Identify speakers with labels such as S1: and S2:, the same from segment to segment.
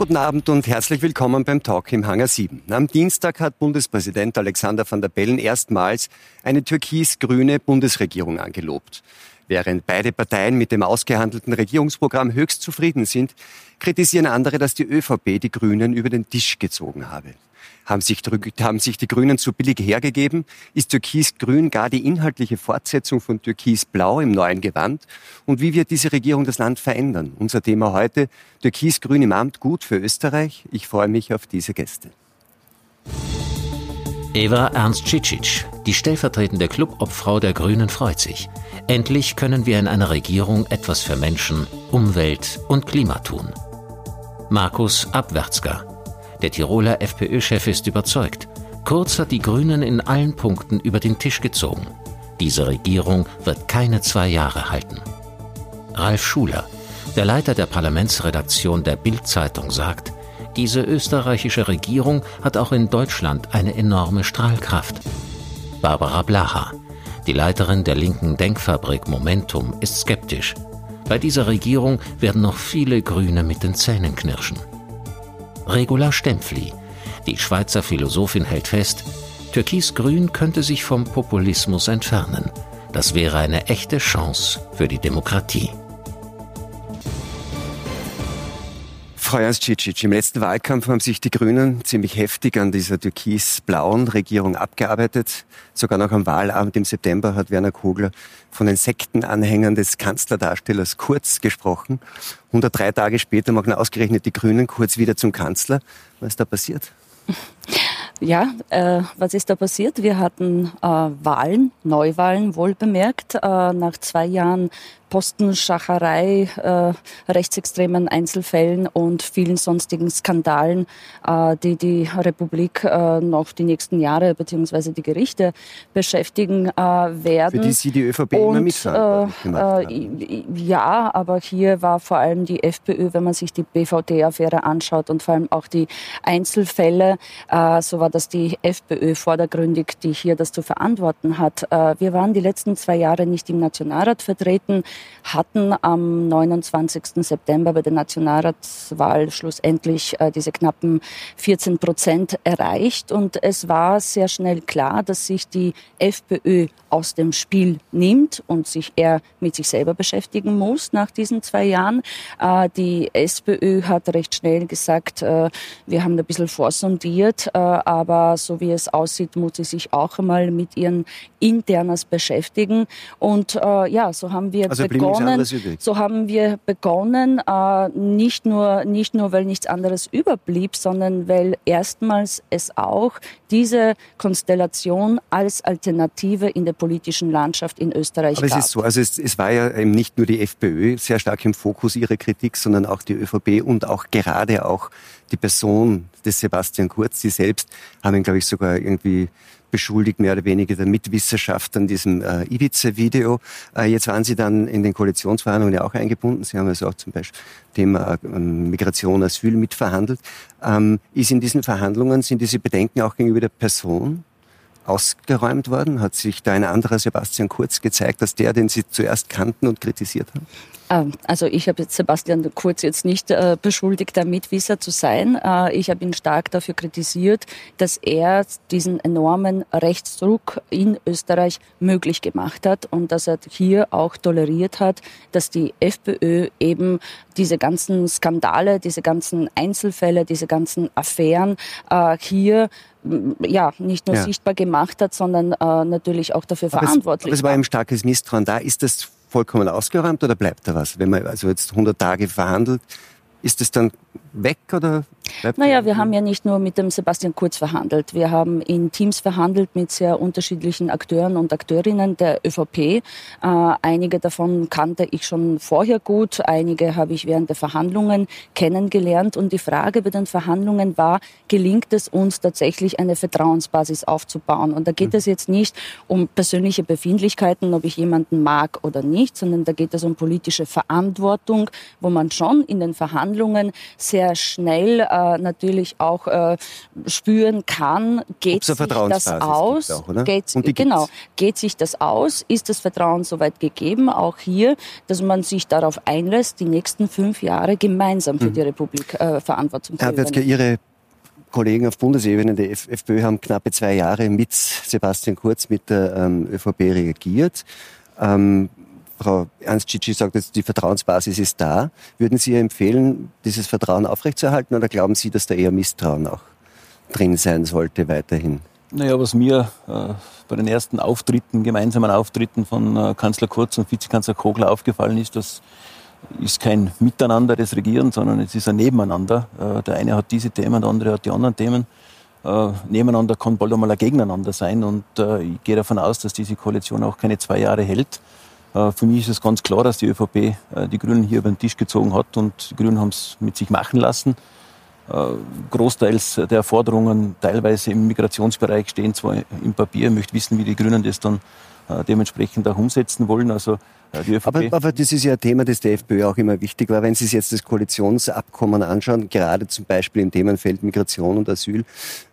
S1: Guten Abend und herzlich willkommen beim Talk im Hangar 7. Am Dienstag hat Bundespräsident Alexander van der Bellen erstmals eine türkis-grüne Bundesregierung angelobt. Während beide Parteien mit dem ausgehandelten Regierungsprogramm höchst zufrieden sind, kritisieren andere, dass die ÖVP die Grünen über den Tisch gezogen habe. Haben sich, haben sich die Grünen zu billig hergegeben? Ist Türkis-Grün gar die inhaltliche Fortsetzung von Türkis-Blau im neuen Gewand? Und wie wird diese Regierung das Land verändern? Unser Thema heute, Türkis-Grün im Amt gut für Österreich. Ich freue mich auf diese Gäste.
S2: Eva Ernst Cicic, die stellvertretende Clubobfrau der Grünen, freut sich. Endlich können wir in einer Regierung etwas für Menschen, Umwelt und Klima tun. Markus Abwärtsger, der Tiroler FPÖ-Chef ist überzeugt. Kurz hat die Grünen in allen Punkten über den Tisch gezogen. Diese Regierung wird keine zwei Jahre halten. Ralf Schuler, der Leiter der Parlamentsredaktion der Bild-Zeitung, sagt, diese österreichische Regierung hat auch in Deutschland eine enorme Strahlkraft. Barbara Blaha, die Leiterin der linken Denkfabrik Momentum, ist skeptisch. Bei dieser Regierung werden noch viele Grüne mit den Zähnen knirschen. Regula Stempfli. Die Schweizer Philosophin hält fest, Türkisgrün könnte sich vom Populismus entfernen. Das wäre eine echte Chance für die Demokratie.
S1: Frau Ernst-Cicic, im letzten Wahlkampf haben sich die Grünen ziemlich heftig an dieser türkis-blauen Regierung abgearbeitet. Sogar noch am Wahlabend im September hat Werner Kogler von den Sektenanhängern des Kanzlerdarstellers Kurz gesprochen. 103 Tage später machen ausgerechnet die Grünen Kurz wieder zum Kanzler. Was ist da passiert?
S3: Ja, äh, was ist da passiert? Wir hatten äh, Wahlen, Neuwahlen wohl bemerkt, äh, nach zwei Jahren Postenschacherei, äh, rechtsextremen Einzelfällen und vielen sonstigen Skandalen, äh, die die Republik äh, noch die nächsten Jahre beziehungsweise die Gerichte beschäftigen äh, werden.
S1: Für die Sie die ÖVP und, immer mitverantwortlich
S3: äh, Ja, aber hier war vor allem die FPÖ, wenn man sich die BVD-Affäre anschaut und vor allem auch die Einzelfälle, äh, so war das die FPÖ vordergründig, die hier das zu verantworten hat. Äh, wir waren die letzten zwei Jahre nicht im Nationalrat vertreten hatten am 29. September bei der Nationalratswahl schlussendlich äh, diese knappen 14 Prozent erreicht. Und es war sehr schnell klar, dass sich die FPÖ aus dem Spiel nimmt und sich eher mit sich selber beschäftigen muss nach diesen zwei Jahren. Äh, die SPÖ hat recht schnell gesagt, äh, wir haben ein bisschen vorsondiert, aber so wie es aussieht, muss sie sich auch einmal mit ihren Internas beschäftigen. Und ja, so haben wir also begonnen, so haben wir begonnen, äh, nicht nur, nicht nur, weil nichts anderes überblieb, sondern weil erstmals es auch diese Konstellation als Alternative in der politischen Landschaft in Österreich
S1: Aber
S3: gab.
S1: es ist so, also es, es war ja eben nicht nur die FPÖ sehr stark im Fokus ihrer Kritik, sondern auch die ÖVP und auch gerade auch die Person des Sebastian Kurz, sie selbst haben ihn, glaube ich, sogar irgendwie beschuldigt, mehr oder weniger der Mitwissenschaft an diesem äh, Ibiza-Video. Äh, jetzt waren Sie dann in den Koalitionsverhandlungen ja auch eingebunden. Sie haben also auch zum Beispiel Thema äh, Migration, Asyl mitverhandelt. Ähm, ist in diesen Verhandlungen, sind diese Bedenken auch gegenüber der Person ausgeräumt worden? Hat sich da ein anderer Sebastian Kurz gezeigt, als der, den Sie zuerst kannten und kritisiert haben?
S3: Ähm, also ich habe jetzt Sebastian Kurz jetzt nicht äh, beschuldigt, der Mitwisser zu sein. Äh, ich habe ihn stark dafür kritisiert, dass er diesen enormen Rechtsdruck in Österreich möglich gemacht hat und dass er hier auch toleriert hat, dass die FPÖ eben diese ganzen Skandale, diese ganzen Einzelfälle, diese ganzen Affären äh, hier ja, nicht nur ja. sichtbar gemacht hat, sondern äh, natürlich auch dafür aber verantwortlich
S1: es, aber es war ein starkes Misstrauen da. Ist das vollkommen ausgeräumt oder bleibt da was? Wenn man also jetzt 100 Tage verhandelt, ist es dann weg oder
S3: naja, wir haben ja nicht nur mit dem Sebastian Kurz verhandelt. Wir haben in Teams verhandelt mit sehr unterschiedlichen Akteuren und Akteurinnen der ÖVP. Äh, einige davon kannte ich schon vorher gut, einige habe ich während der Verhandlungen kennengelernt. Und die Frage bei den Verhandlungen war, gelingt es uns tatsächlich eine Vertrauensbasis aufzubauen? Und da geht mhm. es jetzt nicht um persönliche Befindlichkeiten, ob ich jemanden mag oder nicht, sondern da geht es um politische Verantwortung, wo man schon in den Verhandlungen sehr schnell äh, äh, natürlich auch äh, spüren kann, geht sich das aus? Auch, geht, genau, geht sich das aus? Ist das Vertrauen soweit gegeben? Auch hier, dass man sich darauf einlässt, die nächsten fünf Jahre gemeinsam für hm. die Republik äh, Verantwortung zu
S1: übernehmen. Ihre Kollegen auf Bundesebene der FPÖ haben knappe zwei Jahre mit Sebastian Kurz, mit der ähm, ÖVP reagiert. Ähm, Frau Ernst Cicci sagt jetzt, die Vertrauensbasis ist da. Würden Sie empfehlen, dieses Vertrauen aufrechtzuerhalten oder glauben Sie, dass da eher Misstrauen auch drin sein sollte weiterhin?
S4: Naja, was mir äh, bei den ersten Auftritten, gemeinsamen Auftritten von äh, Kanzler Kurz und Vizekanzler Kogler aufgefallen ist, dass ist kein Miteinander des Regierens, sondern es ist ein Nebeneinander. Äh, der eine hat diese Themen, der andere hat die anderen Themen. Äh, nebeneinander kann bald einmal ein Gegeneinander sein und äh, ich gehe davon aus, dass diese Koalition auch keine zwei Jahre hält. Für mich ist es ganz klar, dass die ÖVP die Grünen hier über den Tisch gezogen hat und die Grünen haben es mit sich machen lassen. Großteils der Forderungen, teilweise im Migrationsbereich, stehen zwar im Papier. Ich möchte wissen, wie die Grünen das dann dementsprechend auch umsetzen wollen. Also
S1: aber, aber, das ist ja ein Thema, das der FPÖ auch immer wichtig war. Wenn Sie sich jetzt das Koalitionsabkommen anschauen, gerade zum Beispiel im Themenfeld Migration und Asyl,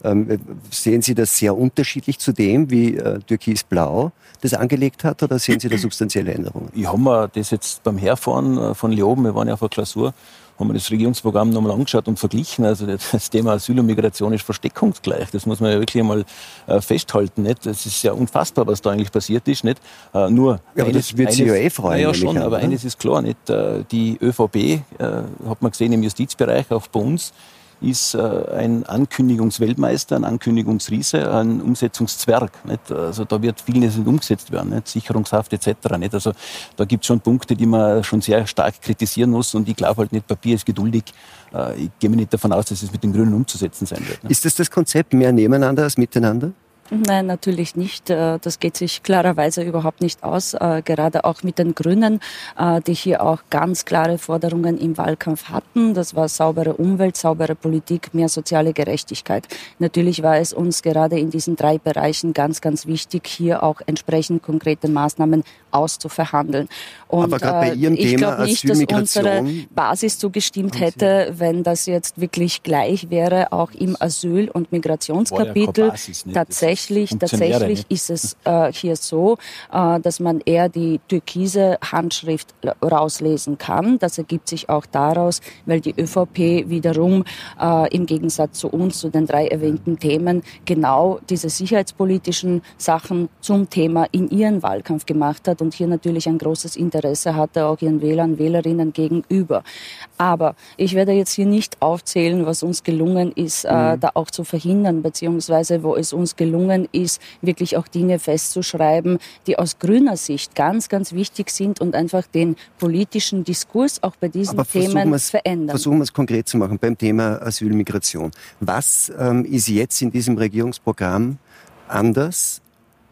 S1: ähm, sehen Sie das sehr unterschiedlich zu dem, wie äh, Türkis-Blau das angelegt hat, oder sehen Sie da substanzielle Änderungen?
S4: Ich habe mir das jetzt beim Herfahren äh, von Leoben, wir waren ja auf der Klausur, haben wir das Regierungsprogramm nochmal angeschaut und verglichen. Also das Thema Asyl und Migration ist versteckungsgleich. Das muss man ja wirklich einmal äh, festhalten. Nicht? Das ist ja unfassbar, was da eigentlich passiert ist. Nicht?
S1: Äh, nur ja, aber eines, das wird sich ja eh freuen.
S4: Ja, schon, aber ne? eines ist klar. Nicht? Äh, die ÖVP, hat man gesehen im Justizbereich, auch bei uns, ist äh, ein Ankündigungsweltmeister, ein Ankündigungsriese, ein Umsetzungszwerg. Nicht? Also da wird vieles nicht umgesetzt werden, nicht? Sicherungshaft etc. Nicht? Also da gibt es schon Punkte, die man schon sehr stark kritisieren muss und ich glaube halt nicht, Papier ist geduldig. Äh, ich gehe mir nicht davon aus, dass es mit den Grünen umzusetzen sein wird.
S1: Nicht? Ist das das Konzept mehr nebeneinander als miteinander?
S3: Nein, natürlich nicht. Äh, das geht sich klarerweise überhaupt nicht aus. Äh, gerade auch mit den Grünen, äh, die hier auch ganz klare Forderungen im Wahlkampf hatten. Das war saubere Umwelt, saubere Politik, mehr soziale Gerechtigkeit. Natürlich war es uns gerade in diesen drei Bereichen ganz, ganz wichtig, hier auch entsprechend konkrete Maßnahmen auszuverhandeln. Und
S1: Aber gerade bei Ihrem
S3: ich
S1: glaube
S3: nicht, dass unsere Basis zugestimmt hätte, wenn das jetzt wirklich gleich wäre, auch im Asyl- und Migrationskapitel tatsächlich tatsächlich, tatsächlich ist es äh, hier so, äh, dass man eher die türkise Handschrift rauslesen kann. Das ergibt sich auch daraus, weil die ÖVP wiederum äh, im Gegensatz zu uns, zu den drei erwähnten Themen, genau diese sicherheitspolitischen Sachen zum Thema in ihren Wahlkampf gemacht hat und hier natürlich ein großes Interesse hatte, auch ihren Wählern, Wählerinnen gegenüber. Aber ich werde jetzt hier nicht aufzählen, was uns gelungen ist, äh, mhm. da auch zu verhindern, beziehungsweise wo es uns gelungen gelungen ist, wirklich auch Dinge festzuschreiben, die aus grüner Sicht ganz, ganz wichtig sind und einfach den politischen Diskurs auch bei diesen Themen verändern.
S1: Versuchen wir es konkret zu machen beim Thema Asylmigration. Was ähm, ist jetzt in diesem Regierungsprogramm anders,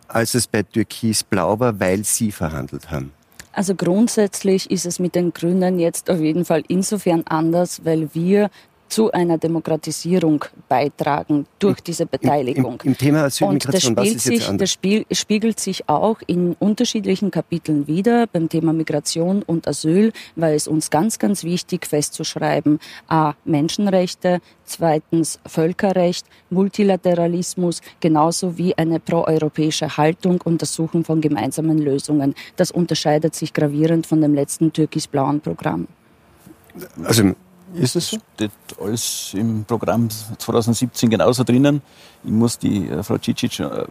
S1: als es bei Türkis Blau war, weil Sie verhandelt haben?
S3: Also grundsätzlich ist es mit den Grünen jetzt auf jeden Fall insofern anders, weil wir zu einer Demokratisierung beitragen durch diese Beteiligung.
S1: Im, im, im Thema Asylmigration,
S3: Und das, spielt sich, das Spiel, spiegelt sich auch in unterschiedlichen Kapiteln wieder. Beim Thema Migration und Asyl war es uns ganz, ganz wichtig festzuschreiben, a, Menschenrechte, zweitens Völkerrecht, Multilateralismus, genauso wie eine proeuropäische Haltung und das Suchen von gemeinsamen Lösungen. Das unterscheidet sich gravierend von dem letzten türkis-blauen Programm.
S4: Also ist es so? Steht alles im Programm 2017 genauso drinnen. Ich muss die äh, Frau Cicic äh,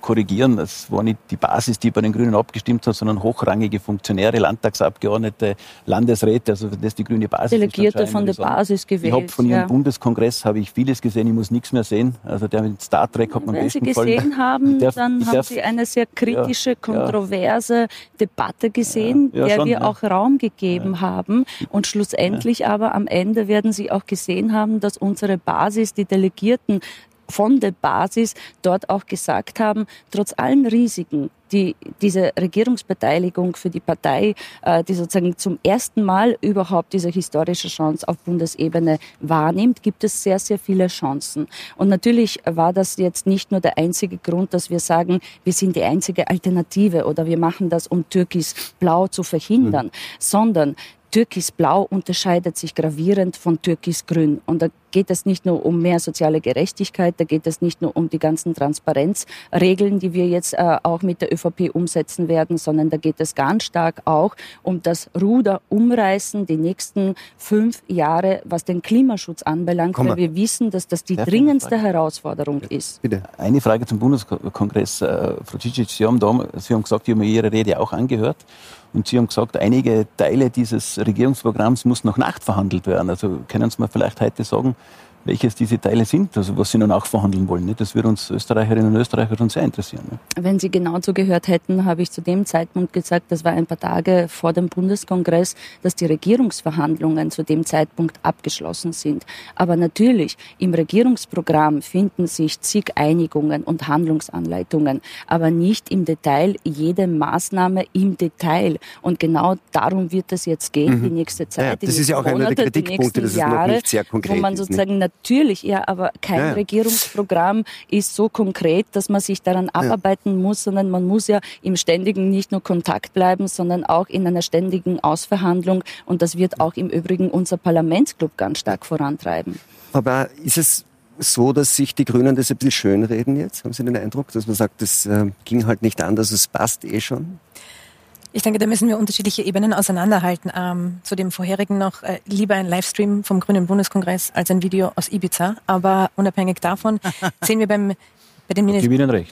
S4: korrigieren. Das war nicht die Basis, die bei den Grünen abgestimmt hat, sondern hochrangige Funktionäre, Landtagsabgeordnete, Landesräte, also das ist die grüne Basis.
S3: Delegierte von der Basis gewählt.
S4: Ich habe von Ihrem ja. Bundeskongress habe ich vieles gesehen, ich muss nichts mehr sehen. Also der mit Star Trek hat man
S3: Wenn Sie gesehen haben, darf, dann haben Sie eine sehr kritische, ja, kontroverse ja. Debatte gesehen, der schon, wir auch Raum gegeben haben. Und schlussendlich aber am Ende werden Sie auch gesehen haben, dass unsere Basis, die Delegierten, von der Basis dort auch gesagt haben, trotz allen Risiken, die diese Regierungsbeteiligung für die Partei, äh, die sozusagen zum ersten Mal überhaupt diese historische Chance auf Bundesebene wahrnimmt, gibt es sehr, sehr viele Chancen. Und natürlich war das jetzt nicht nur der einzige Grund, dass wir sagen, wir sind die einzige Alternative oder wir machen das, um Türkis Blau zu verhindern, mhm. sondern Türkis Blau unterscheidet sich gravierend von Türkis Grün. Und da geht es nicht nur um mehr soziale Gerechtigkeit, da geht es nicht nur um die ganzen Transparenzregeln, die wir jetzt äh, auch mit der ÖVP umsetzen werden, sondern da geht es ganz stark auch um das Ruder umreißen die nächsten fünf Jahre, was den Klimaschutz anbelangt, weil wir wissen, dass das die dringendste Herausforderung ist.
S4: Bitte. Eine Frage zum Bundeskongress. Äh, Frau Cicic, Sie haben, da, Sie haben gesagt, ich habe mir Ihre Rede auch angehört. Und Sie haben gesagt, einige Teile dieses Regierungsprogramms muss noch nachverhandelt werden. Also können Sie mir vielleicht heute sagen, welches diese Teile sind, also was Sie nun auch verhandeln wollen. Das würde uns Österreicherinnen und Österreicher schon sehr interessieren.
S3: Wenn Sie genau zugehört hätten, habe ich zu dem Zeitpunkt gesagt, das war ein paar Tage vor dem Bundeskongress, dass die Regierungsverhandlungen zu dem Zeitpunkt abgeschlossen sind. Aber natürlich, im Regierungsprogramm finden sich zig Einigungen und Handlungsanleitungen, aber nicht im Detail jede Maßnahme im Detail. Und genau darum wird es jetzt gehen, mhm. die nächste Zeit. Ja,
S1: das ist ja auch Monate, einer der Kritikpunkte, dass Jahre, es noch nicht sehr konkret
S3: wo man sozusagen
S1: ist,
S3: Natürlich, ja, aber kein ja. Regierungsprogramm ist so konkret, dass man sich daran abarbeiten ja. muss, sondern man muss ja im ständigen nicht nur Kontakt bleiben, sondern auch in einer ständigen Ausverhandlung. Und das wird auch im Übrigen unser Parlamentsclub ganz stark vorantreiben.
S1: Aber ist es so, dass sich die Grünen das ein bisschen schönreden jetzt? Haben Sie den Eindruck, dass man sagt, das äh, ging halt nicht anders, es passt eh schon?
S5: Ich denke, da müssen wir unterschiedliche Ebenen auseinanderhalten. Ähm, zu dem vorherigen noch äh, lieber ein Livestream vom Grünen Bundeskongress als ein Video aus Ibiza. Aber unabhängig davon sehen wir beim bei, den
S4: Minister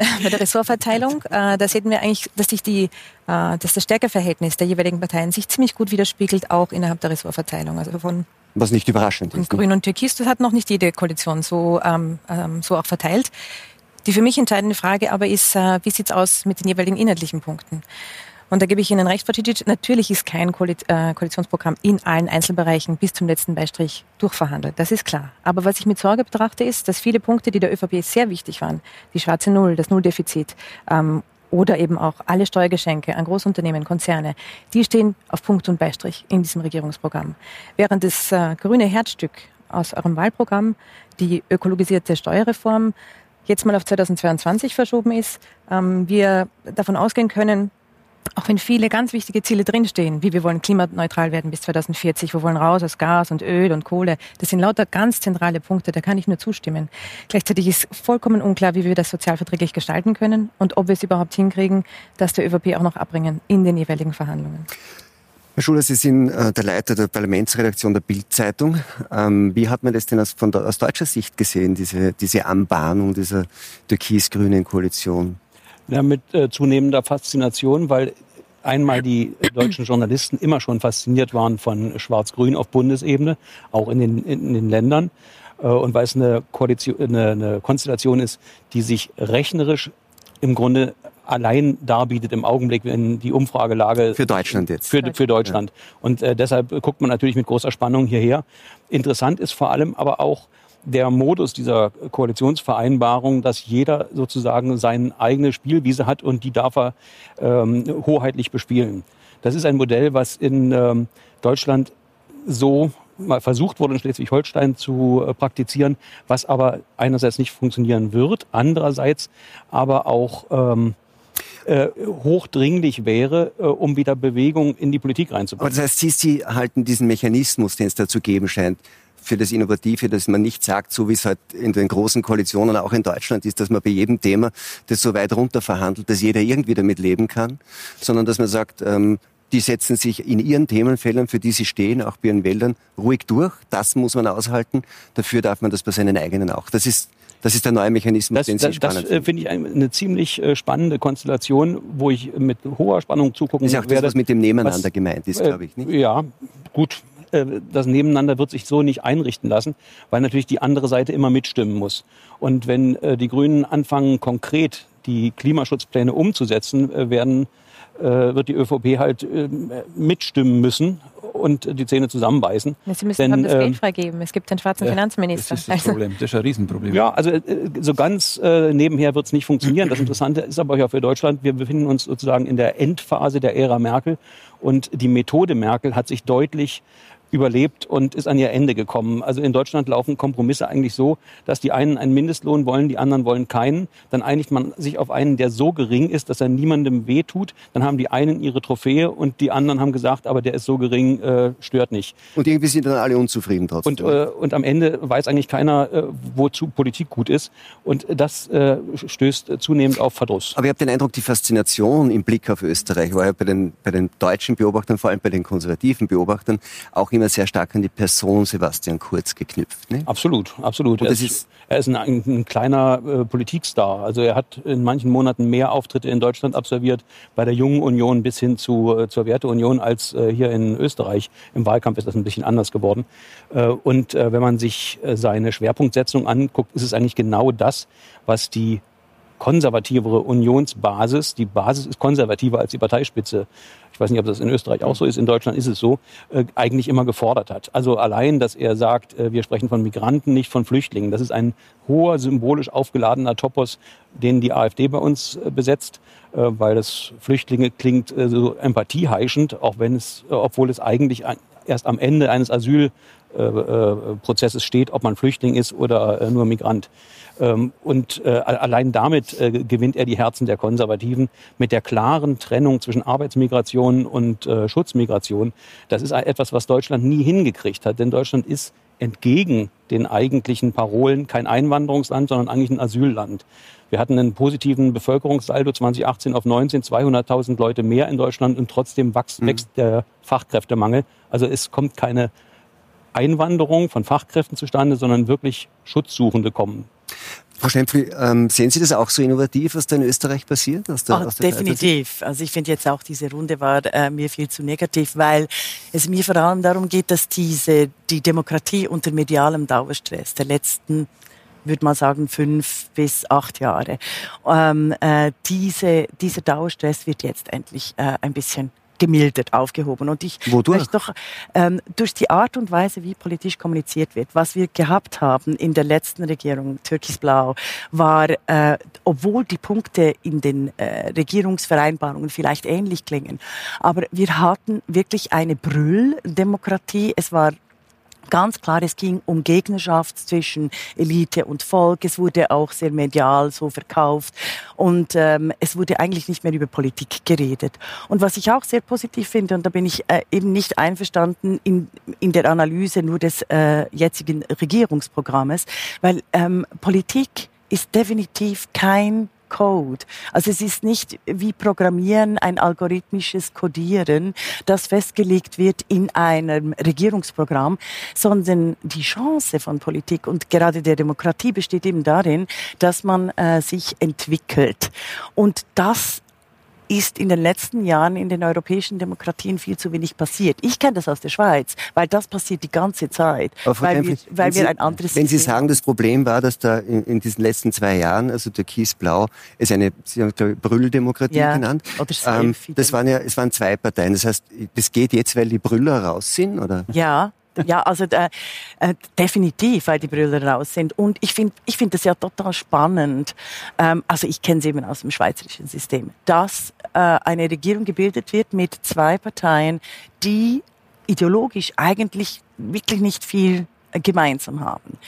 S5: bei der Ressortverteilung, äh, da sehen wir eigentlich, dass sich die, äh, dass das Stärkeverhältnis der jeweiligen Parteien sich ziemlich gut widerspiegelt, auch innerhalb der Ressortverteilung. Also von
S1: was nicht überraschend
S5: ist. Grün und Türkis, das hat noch nicht jede Koalition so, ähm, ähm, so auch verteilt. Die für mich entscheidende Frage aber ist, äh, wie sieht's aus mit den jeweiligen inhaltlichen Punkten? Und da gebe ich Ihnen recht, Frau Cicic, natürlich ist kein äh, Koalitionsprogramm in allen Einzelbereichen bis zum letzten Beistrich durchverhandelt. Das ist klar. Aber was ich mit Sorge betrachte, ist, dass viele Punkte, die der ÖVP sehr wichtig waren, die schwarze Null, das Nulldefizit, ähm, oder eben auch alle Steuergeschenke an Großunternehmen, Konzerne, die stehen auf Punkt und Beistrich in diesem Regierungsprogramm. Während das äh, grüne Herzstück aus eurem Wahlprogramm, die ökologisierte Steuerreform, jetzt mal auf 2022 verschoben ist, ähm, wir davon ausgehen können, auch wenn viele ganz wichtige Ziele drinstehen, wie wir wollen klimaneutral werden bis 2040, wir wollen raus aus Gas und Öl und Kohle, das sind lauter ganz zentrale Punkte, da kann ich nur zustimmen. Gleichzeitig ist vollkommen unklar, wie wir das sozialverträglich gestalten können und ob wir es überhaupt hinkriegen, dass der ÖVP auch noch abbringen in den jeweiligen Verhandlungen.
S1: Herr Schuler, Sie sind äh, der Leiter der Parlamentsredaktion der Bild-Zeitung. Ähm, wie hat man das denn aus, von aus deutscher Sicht gesehen, diese, diese Anbahnung dieser türkis-grünen Koalition?
S6: Ja, mit äh, zunehmender Faszination, weil einmal die deutschen Journalisten immer schon fasziniert waren von Schwarz-Grün auf Bundesebene, auch in den, in den Ländern. Äh, und weil es eine, Koalition, eine, eine Konstellation ist, die sich rechnerisch im Grunde allein darbietet im Augenblick, wenn die Umfragelage
S1: für Deutschland jetzt
S6: für, für Deutschland ja. und äh, deshalb guckt man natürlich mit großer Spannung hierher. Interessant ist vor allem aber auch der Modus dieser Koalitionsvereinbarung, dass jeder sozusagen seine eigene Spielwiese hat und die darf er ähm, hoheitlich bespielen. Das ist ein Modell, was in ähm, Deutschland so mal versucht wurde, in Schleswig-Holstein zu äh, praktizieren, was aber einerseits nicht funktionieren wird, andererseits aber auch ähm, äh, hochdringlich wäre, äh, um wieder Bewegung in die Politik reinzubringen.
S1: Aber das heißt, Sie, Sie halten diesen Mechanismus, den es da zu geben scheint, für das Innovative, dass man nicht sagt, so wie es halt in den großen Koalitionen auch in Deutschland ist, dass man bei jedem Thema das so weit runter verhandelt, dass jeder irgendwie damit leben kann, sondern dass man sagt, ähm, die setzen sich in ihren Themenfeldern, für die sie stehen, auch bei ihren Wäldern, ruhig durch. Das muss man aushalten. Dafür darf man das bei seinen eigenen auch. Das ist das ist der neue Mechanismus,
S6: das, den Sie das, spannend Das äh, finde ich eine ziemlich äh, spannende Konstellation, wo ich mit hoher Spannung zugucken werde.
S1: Ist auch das, was mit dem Nebeneinander was, gemeint ist, glaube ich. Nicht?
S6: Ja, gut. Äh, das Nebeneinander wird sich so nicht einrichten lassen, weil natürlich die andere Seite immer mitstimmen muss. Und wenn äh, die Grünen anfangen, konkret die Klimaschutzpläne umzusetzen, äh, werden wird die ÖVP halt mitstimmen müssen und die Zähne zusammenbeißen.
S5: Sie müssen Denn, das Geld ähm, freigeben. Es gibt den schwarzen ja, Finanzminister.
S4: Das ist das. Problem. Das ist ein Riesenproblem.
S6: Ja, also so ganz äh, nebenher wird es nicht funktionieren. Das Interessante ist aber auch für Deutschland, wir befinden uns sozusagen in der Endphase der Ära Merkel und die Methode Merkel hat sich deutlich überlebt und ist an ihr Ende gekommen. Also in Deutschland laufen Kompromisse eigentlich so, dass die einen einen Mindestlohn wollen, die anderen wollen keinen. Dann einigt man sich auf einen, der so gering ist, dass er niemandem wehtut. Dann haben die einen ihre Trophäe und die anderen haben gesagt, aber der ist so gering, äh, stört nicht.
S1: Und irgendwie sind dann alle unzufrieden trotzdem.
S6: Und, äh, und am Ende weiß eigentlich keiner, äh, wozu Politik gut ist. Und das äh, stößt zunehmend auf Verdruss.
S1: Aber ich habe den Eindruck, die Faszination im Blick auf Österreich war ja bei den, bei den deutschen Beobachtern, vor allem bei den konservativen Beobachtern, auch immer sehr stark an die Person Sebastian Kurz geknüpft. Ne?
S6: Absolut, absolut. Er ist, er ist, ein, ein kleiner äh, Politikstar. Also er hat in manchen Monaten mehr Auftritte in Deutschland absolviert, bei der Jungen Union bis hin zu, äh, zur Werteunion, als äh, hier in Österreich. Im Wahlkampf ist das ein bisschen anders geworden. Äh, und äh, wenn man sich äh, seine Schwerpunktsetzung anguckt, ist es eigentlich genau das, was die konservativere Unionsbasis, die Basis ist konservativer als die Parteispitze, ich weiß nicht, ob das in Österreich auch so ist, in Deutschland ist es so, äh, eigentlich immer gefordert hat. Also allein, dass er sagt, äh, wir sprechen von Migranten, nicht von Flüchtlingen, das ist ein hoher, symbolisch aufgeladener Topos, den die AfD bei uns äh, besetzt, äh, weil das Flüchtlinge klingt äh, so empathieheischend, auch wenn es, äh, obwohl es eigentlich ein, erst am Ende eines Asylprozesses steht, ob man Flüchtling ist oder nur Migrant. Ähm, und äh, allein damit äh, gewinnt er die Herzen der Konservativen mit der klaren Trennung zwischen Arbeitsmigration und äh, Schutzmigration. Das ist etwas, was Deutschland nie hingekriegt hat, denn Deutschland ist entgegen den eigentlichen Parolen kein Einwanderungsland, sondern eigentlich ein Asylland. Wir hatten einen positiven Bevölkerungssaldo 2018 auf 19, 200.000 Leute mehr in Deutschland und trotzdem wächst, mhm. wächst der Fachkräftemangel. Also es kommt keine Einwanderung von Fachkräften zustande, sondern wirklich Schutzsuchende kommen.
S1: Frau Stempfli, ähm, sehen Sie das auch so innovativ, was da in Österreich passiert?
S7: Der, Ach, definitiv. Also ich finde jetzt auch, diese Runde war äh, mir viel zu negativ, weil es mir vor allem darum geht, dass diese, die Demokratie unter medialem Dauerstress der letzten würde man sagen, fünf bis acht Jahre. Ähm, äh, diese, dieser Dauerstress wird jetzt endlich äh, ein bisschen gemildert aufgehoben. Und ich Wodurch? möchte doch ähm, durch die Art und Weise, wie politisch kommuniziert wird, was wir gehabt haben in der letzten Regierung, Türkisblau, war, äh, obwohl die Punkte in den äh, Regierungsvereinbarungen vielleicht ähnlich klingen, aber wir hatten wirklich eine Brülldemokratie. Es war ganz klar, es ging um Gegnerschaft zwischen Elite und Volk. Es wurde auch sehr medial so verkauft und ähm, es wurde eigentlich nicht mehr über Politik geredet. Und was ich auch sehr positiv finde, und da bin ich äh, eben nicht einverstanden in, in der Analyse nur des äh, jetzigen Regierungsprogrammes, weil ähm, Politik ist definitiv kein Code. Also es ist nicht wie Programmieren ein algorithmisches Codieren, das festgelegt wird in einem Regierungsprogramm, sondern die Chance von Politik und gerade der Demokratie besteht eben darin, dass man äh, sich entwickelt. Und das ist in den letzten Jahren in den europäischen Demokratien viel zu wenig passiert. Ich kenne das aus der Schweiz, weil das passiert die ganze Zeit, weil, wir, weil wir, ein anderes
S1: Wenn Sie sagen, das Problem war, dass da in, in diesen letzten zwei Jahren, also Türkis-Blau, es eine, Sie haben glaube ich Brülldemokratie ja, genannt. Oder ähm, das waren ja, es waren zwei Parteien. Das heißt, das geht jetzt, weil die Brüller raus sind, oder?
S7: Ja, ja, also äh, äh, definitiv, weil die Brüder raus sind. Und ich finde ich finde das ja total spannend. Ähm, also ich kenne es eben aus dem schweizerischen System, dass eine Regierung gebildet wird mit zwei Parteien, die ideologisch eigentlich wirklich nicht viel gemeinsam haben.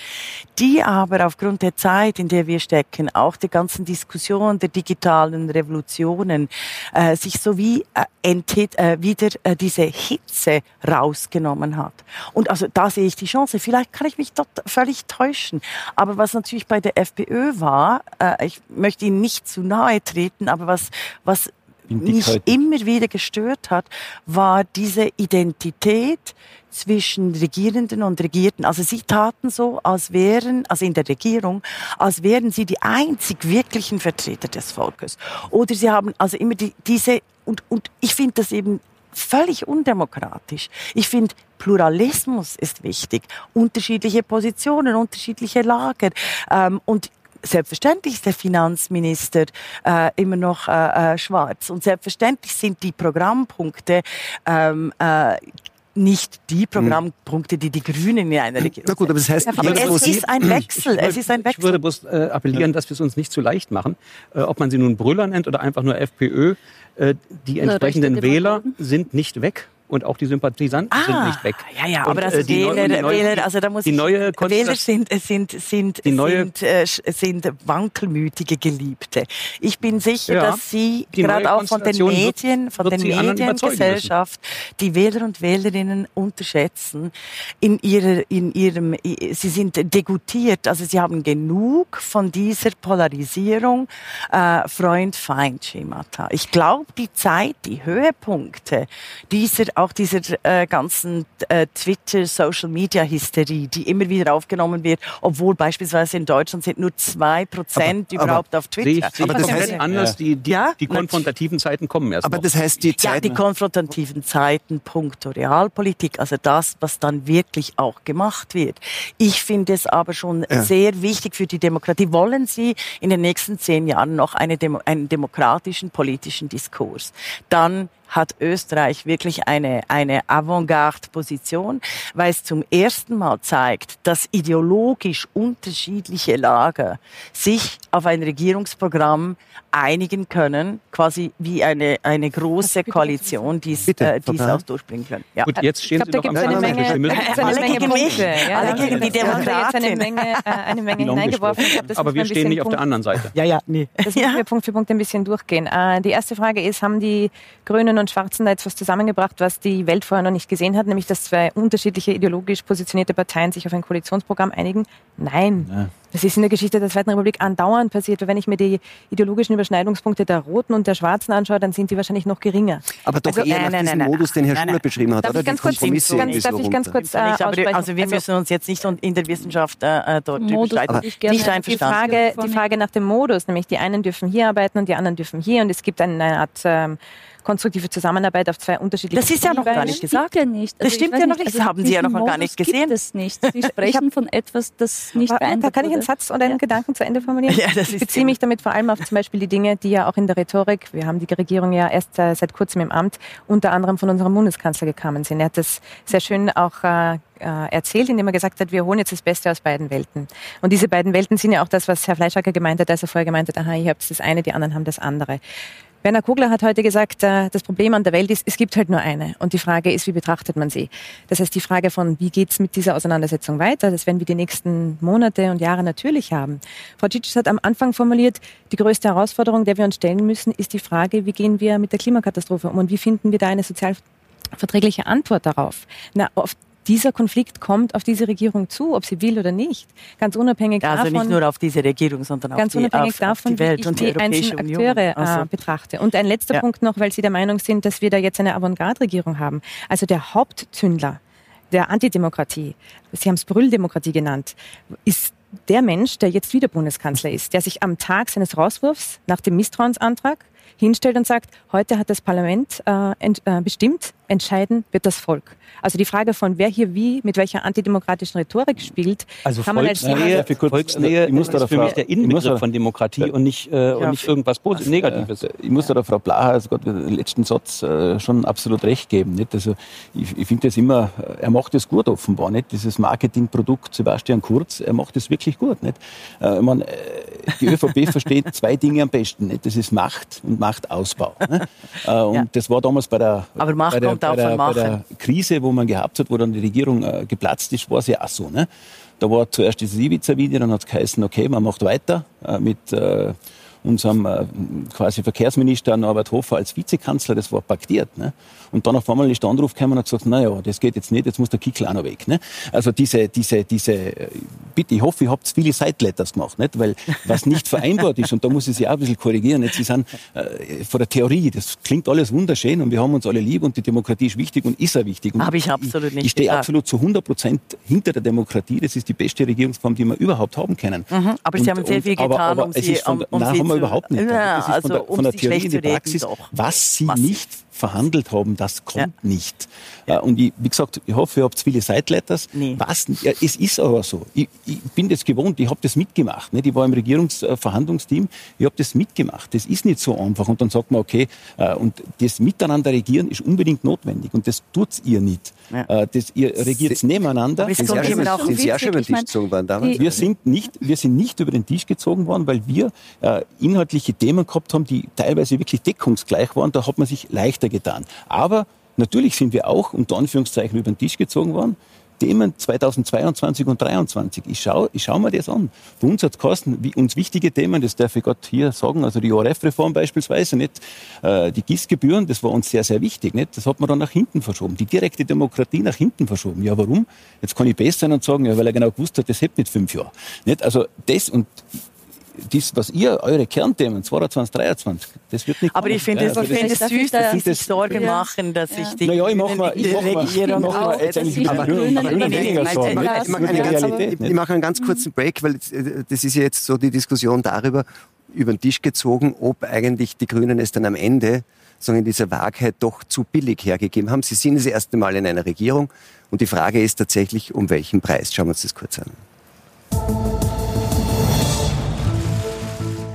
S7: Die aber aufgrund der Zeit, in der wir stecken, auch der ganzen Diskussion der digitalen Revolutionen, äh, sich so wie äh, enthit, äh, wieder äh, diese Hitze rausgenommen hat. Und also da sehe ich die Chance. Vielleicht kann ich mich dort völlig täuschen. Aber was natürlich bei der FPÖ war, äh, ich möchte Ihnen nicht zu nahe treten, aber was, was mich immer wieder gestört hat, war diese Identität, zwischen Regierenden und Regierten. Also sie taten so, als wären, also in der Regierung, als wären sie die einzig wirklichen Vertreter des Volkes. Oder sie haben also immer die, diese, und, und ich finde das eben völlig undemokratisch. Ich finde, Pluralismus ist wichtig. Unterschiedliche Positionen, unterschiedliche Lager. Ähm, und selbstverständlich ist der Finanzminister äh, immer noch äh, äh, schwarz und selbstverständlich sind die Programmpunkte ähm, äh, nicht die Programmpunkte, die die Grünen in einer Regierung
S1: Na gut, aber das heißt,
S7: aber es ist ein Wechsel. Es ist ein Wechsel.
S6: Ich würde bloß äh, appellieren, dass wir es uns nicht zu leicht machen. Äh, ob man sie nun Brüller nennt oder einfach nur FPÖ, äh, die entsprechenden Wähler sind nicht weg und auch die Sympathisanten ah, sind nicht weg.
S7: Ja, ja, und, aber das äh, Wähler, neue, Wähler, also da muss
S6: die neue
S7: Wähler sind, sind, sind, sind, äh, sind wankelmütige Geliebte. Ich bin sicher, ja, dass Sie gerade auch von den Medien, von den Mediengesellschaft, die Wähler und Wählerinnen unterschätzen in ihrer, in ihrem, sie sind degutiert, also sie haben genug von dieser Polarisierung, äh, Freund-Feind-Schemata. Ich glaube, die Zeit, die Höhepunkte dieser, auch dieser äh, ganzen äh, Twitter-Social-Media-Hysterie, die immer wieder aufgenommen wird, obwohl beispielsweise in Deutschland sind nur zwei Prozent überhaupt auf Twitter.
S6: Ich, aber das heißt anders, die, die, ja, die konfrontativen Zeiten kommen erst
S7: Aber noch. das heißt, die Zeiten... Ja, die konfrontativen Zeiten, puncto Realpolitik, also das, was dann wirklich auch gemacht wird. Ich finde es aber schon ja. sehr wichtig für die Demokratie. Wollen Sie in den nächsten zehn Jahren noch eine Demo einen demokratischen politischen Diskurs? Dann hat Österreich wirklich eine, eine Avantgarde-Position, weil es zum ersten Mal zeigt, dass ideologisch unterschiedliche Lager sich auf ein Regierungsprogramm einigen können, quasi wie eine, eine große Koalition, die es äh, auch durchbringen können.
S6: Ja. Gut, jetzt stehen
S5: glaub,
S6: Sie
S5: noch am eine Menge,
S7: eine Alle gegen mich, ja, alle gegen die Demokraten.
S5: eine Menge, äh, eine Menge hineingeworfen.
S6: Glaub, Aber wir stehen nicht auf der anderen Seite.
S5: Ja, ja, nee. Das müssen wir Punkt für Punkt ein bisschen durchgehen. Äh, die erste Frage ist, haben die Grünen und Schwarzen da jetzt was zusammengebracht, was die Welt vorher noch nicht gesehen hat, nämlich dass zwei unterschiedliche ideologisch positionierte Parteien sich auf ein Koalitionsprogramm einigen? Nein. Ja. Das ist in der Geschichte der Zweiten Republik andauernd passiert. Wenn ich mir die ideologischen Überschneidungspunkte der Roten und der Schwarzen anschaue, dann sind die wahrscheinlich noch geringer.
S1: Aber doch also, eher nein, nach nein, diesem nein, Modus, den Herr Schuler beschrieben hat,
S5: darf
S1: oder?
S5: Ich ganz kurz, ganz, darf ich ganz kurz äh,
S7: Also wir müssen uns jetzt nicht in der Wissenschaft äh, dort
S5: Modus nicht einverstanden. Die Frage, die Frage nach dem Modus, nämlich die einen dürfen hier arbeiten und die anderen dürfen hier und es gibt eine Art ähm, konstruktive Zusammenarbeit auf zwei unterschiedliche
S7: Das ist ja noch gar nicht gesagt.
S5: Ja nicht.
S7: Also das stimmt ja noch nicht. Also das haben Sie ja noch gar nicht gesehen.
S5: Gibt es nicht. Sie sprechen von etwas, das nicht beeindruckt Da kann ich einen Satz oder einen ja. Gedanken zu Ende formulieren? Ja, das ich beziehe mich damit vor allem auf zum Beispiel die Dinge, die ja auch in der Rhetorik, wir haben die Regierung ja erst äh, seit kurzem im Amt, unter anderem von unserem Bundeskanzler gekommen sind. Er hat das sehr schön auch äh, äh, erzählt, indem er gesagt hat, wir holen jetzt das Beste aus beiden Welten. Und diese beiden Welten sind ja auch das, was Herr Fleischacker gemeint hat, als er vorher gemeint hat, aha, ihr habt das eine, die anderen haben das andere. Werner Kogler hat heute gesagt, äh, das Problem an der Welt ist, es gibt halt nur eine. Und die Frage ist, wie betrachtet man sie? Das heißt, die Frage von, wie geht's mit dieser Auseinandersetzung weiter, das werden wir die nächsten Monate und Jahre natürlich haben. Frau Cicic hat am Anfang formuliert, die größte Herausforderung, der wir uns stellen müssen, ist die Frage, wie gehen wir mit der Klimakatastrophe um und wie finden wir da eine sozial verträgliche Antwort darauf? Na, oft dieser Konflikt kommt auf diese Regierung zu, ob sie will oder nicht. Ganz unabhängig
S7: also
S5: davon.
S7: Also nicht nur auf diese Regierung, sondern
S5: ganz
S7: die, auf,
S5: davon,
S7: auf die Welt und
S5: die,
S7: die
S5: einzelnen Akteure äh, also. betrachte. Und ein letzter ja. Punkt noch, weil Sie der Meinung sind, dass wir da jetzt eine Avantgarde-Regierung haben. Also der Hauptzündler der Antidemokratie, Sie haben es Brülldemokratie genannt, ist der Mensch, der jetzt wieder Bundeskanzler ist, der sich am Tag seines Rauswurfs nach dem Misstrauensantrag hinstellt und sagt, heute hat das Parlament äh, äh, bestimmt, entscheiden wird das Volk. Also die Frage von wer hier wie mit welcher antidemokratischen Rhetorik spielt,
S6: also kann man als Volksnähe, Volksnähe ich muss ist für mich der Inbegriff von Demokratie und nicht, äh, und nicht irgendwas Positives, Negatives.
S4: Ich muss da der Frau Blaha also Gott, den letzten Satz äh, schon absolut recht geben. Nicht? Also ich, ich finde das immer, er macht das gut offenbar, nicht? Dieses Marketingprodukt Sebastian Kurz, er macht das wirklich gut, nicht? Äh, ich meine, die ÖVP versteht zwei Dinge am besten, nicht? Das ist Macht und Machtausbau. Ne? Äh, und ja. das war damals bei der,
S7: Aber Macht
S4: bei der,
S7: bei der,
S4: bei der Krise, wo man gehabt hat, wo dann die Regierung äh, geplatzt ist, war es ja auch so. Ne? Da war zuerst dieses Ibiza-Video, dann hat es geheißen, okay, man macht weiter äh, mit äh, unserem äh, quasi Verkehrsminister Norbert Hofer als Vizekanzler, das war paktiert. Ne? Und dann auf einmal ist der Anruf gekommen und hat gesagt, naja, das geht jetzt nicht, jetzt muss der Kickel auch noch weg. Ne? Also diese, diese, diese, bitte, ich hoffe, ihr habt viele Sideletters gemacht, nicht? weil was nicht vereinbart ist, und da muss ich Sie auch ein bisschen korrigieren, jetzt, Sie sind äh, von der Theorie, das klingt alles wunderschön und wir haben uns alle lieb und die Demokratie ist wichtig und ist auch wichtig.
S7: Habe ich absolut nicht.
S4: Ich, stehe absolut zu 100 Prozent hinter der Demokratie, das ist die beste Regierungsform, die wir überhaupt haben können.
S7: Mhm, aber Sie und, haben sehr viel getan,
S4: aber, aber
S7: um Sie,
S4: von, um, um nein, Sie überhaupt nicht.
S7: Ja,
S4: das ist
S7: also,
S4: von der, von der Theorie in die Praxis, was Sie Massiv. nicht verhandelt haben, das kommt ja. nicht. Ja. Und ich, wie gesagt, ich hoffe, ihr habt viele Sideletters. Nee. Was, ja, es ist aber so. Ich, ich bin das gewohnt, ich habe das mitgemacht. Nicht? Ich war im Regierungsverhandlungsteam, ich habe das mitgemacht. Das ist nicht so einfach. Und dann sagt man, okay, äh, und das Miteinander regieren ist unbedingt notwendig. Und das tut ihr nicht. Ja. Äh, das, ihr regiert Sie, nebeneinander.
S1: Auch sind Sie auch schon über den Tisch gezogen worden damals?
S4: Wir sind, nicht, wir sind nicht über den Tisch gezogen worden, weil wir äh, inhaltliche Themen gehabt haben, die teilweise wirklich deckungsgleich waren. Da hat man sich leichter getan. Aber natürlich sind wir auch unter Anführungszeichen über den Tisch gezogen worden. Themen 2022 und 2023. Ich schaue ich schau mir das an. Für uns hat es wie uns wichtige Themen, das darf ich Gott hier sagen, also die ORF-Reform beispielsweise, nicht? Äh, die GIS-Gebühren, das war uns sehr, sehr wichtig. Nicht? Das hat man dann nach hinten verschoben. Die direkte Demokratie nach hinten verschoben. Ja, warum? Jetzt kann ich besser sein und sagen, ja, weil er genau gewusst hat, das hält nicht fünf Jahre. Nicht? Also das und das, was ihr, eure Kernthemen 2023, das wird nicht
S7: Aber ich finde es
S4: also
S7: find süß, dass Sie sich Sorgen ja. machen, dass sich die
S4: naja, ich mache mir, ich mache mir, jetzt eigentlich aber, weniger Sorgen.
S1: Ich mache einen ganz kurzen Break, weil äh, das ist ja jetzt so die Diskussion darüber, über den Tisch gezogen, ob eigentlich die Grünen es dann am Ende sagen, in dieser Wahrheit doch zu billig hergegeben haben. Sie sind das erste Mal in einer Regierung und die Frage ist tatsächlich, um welchen Preis. Schauen wir uns das kurz an.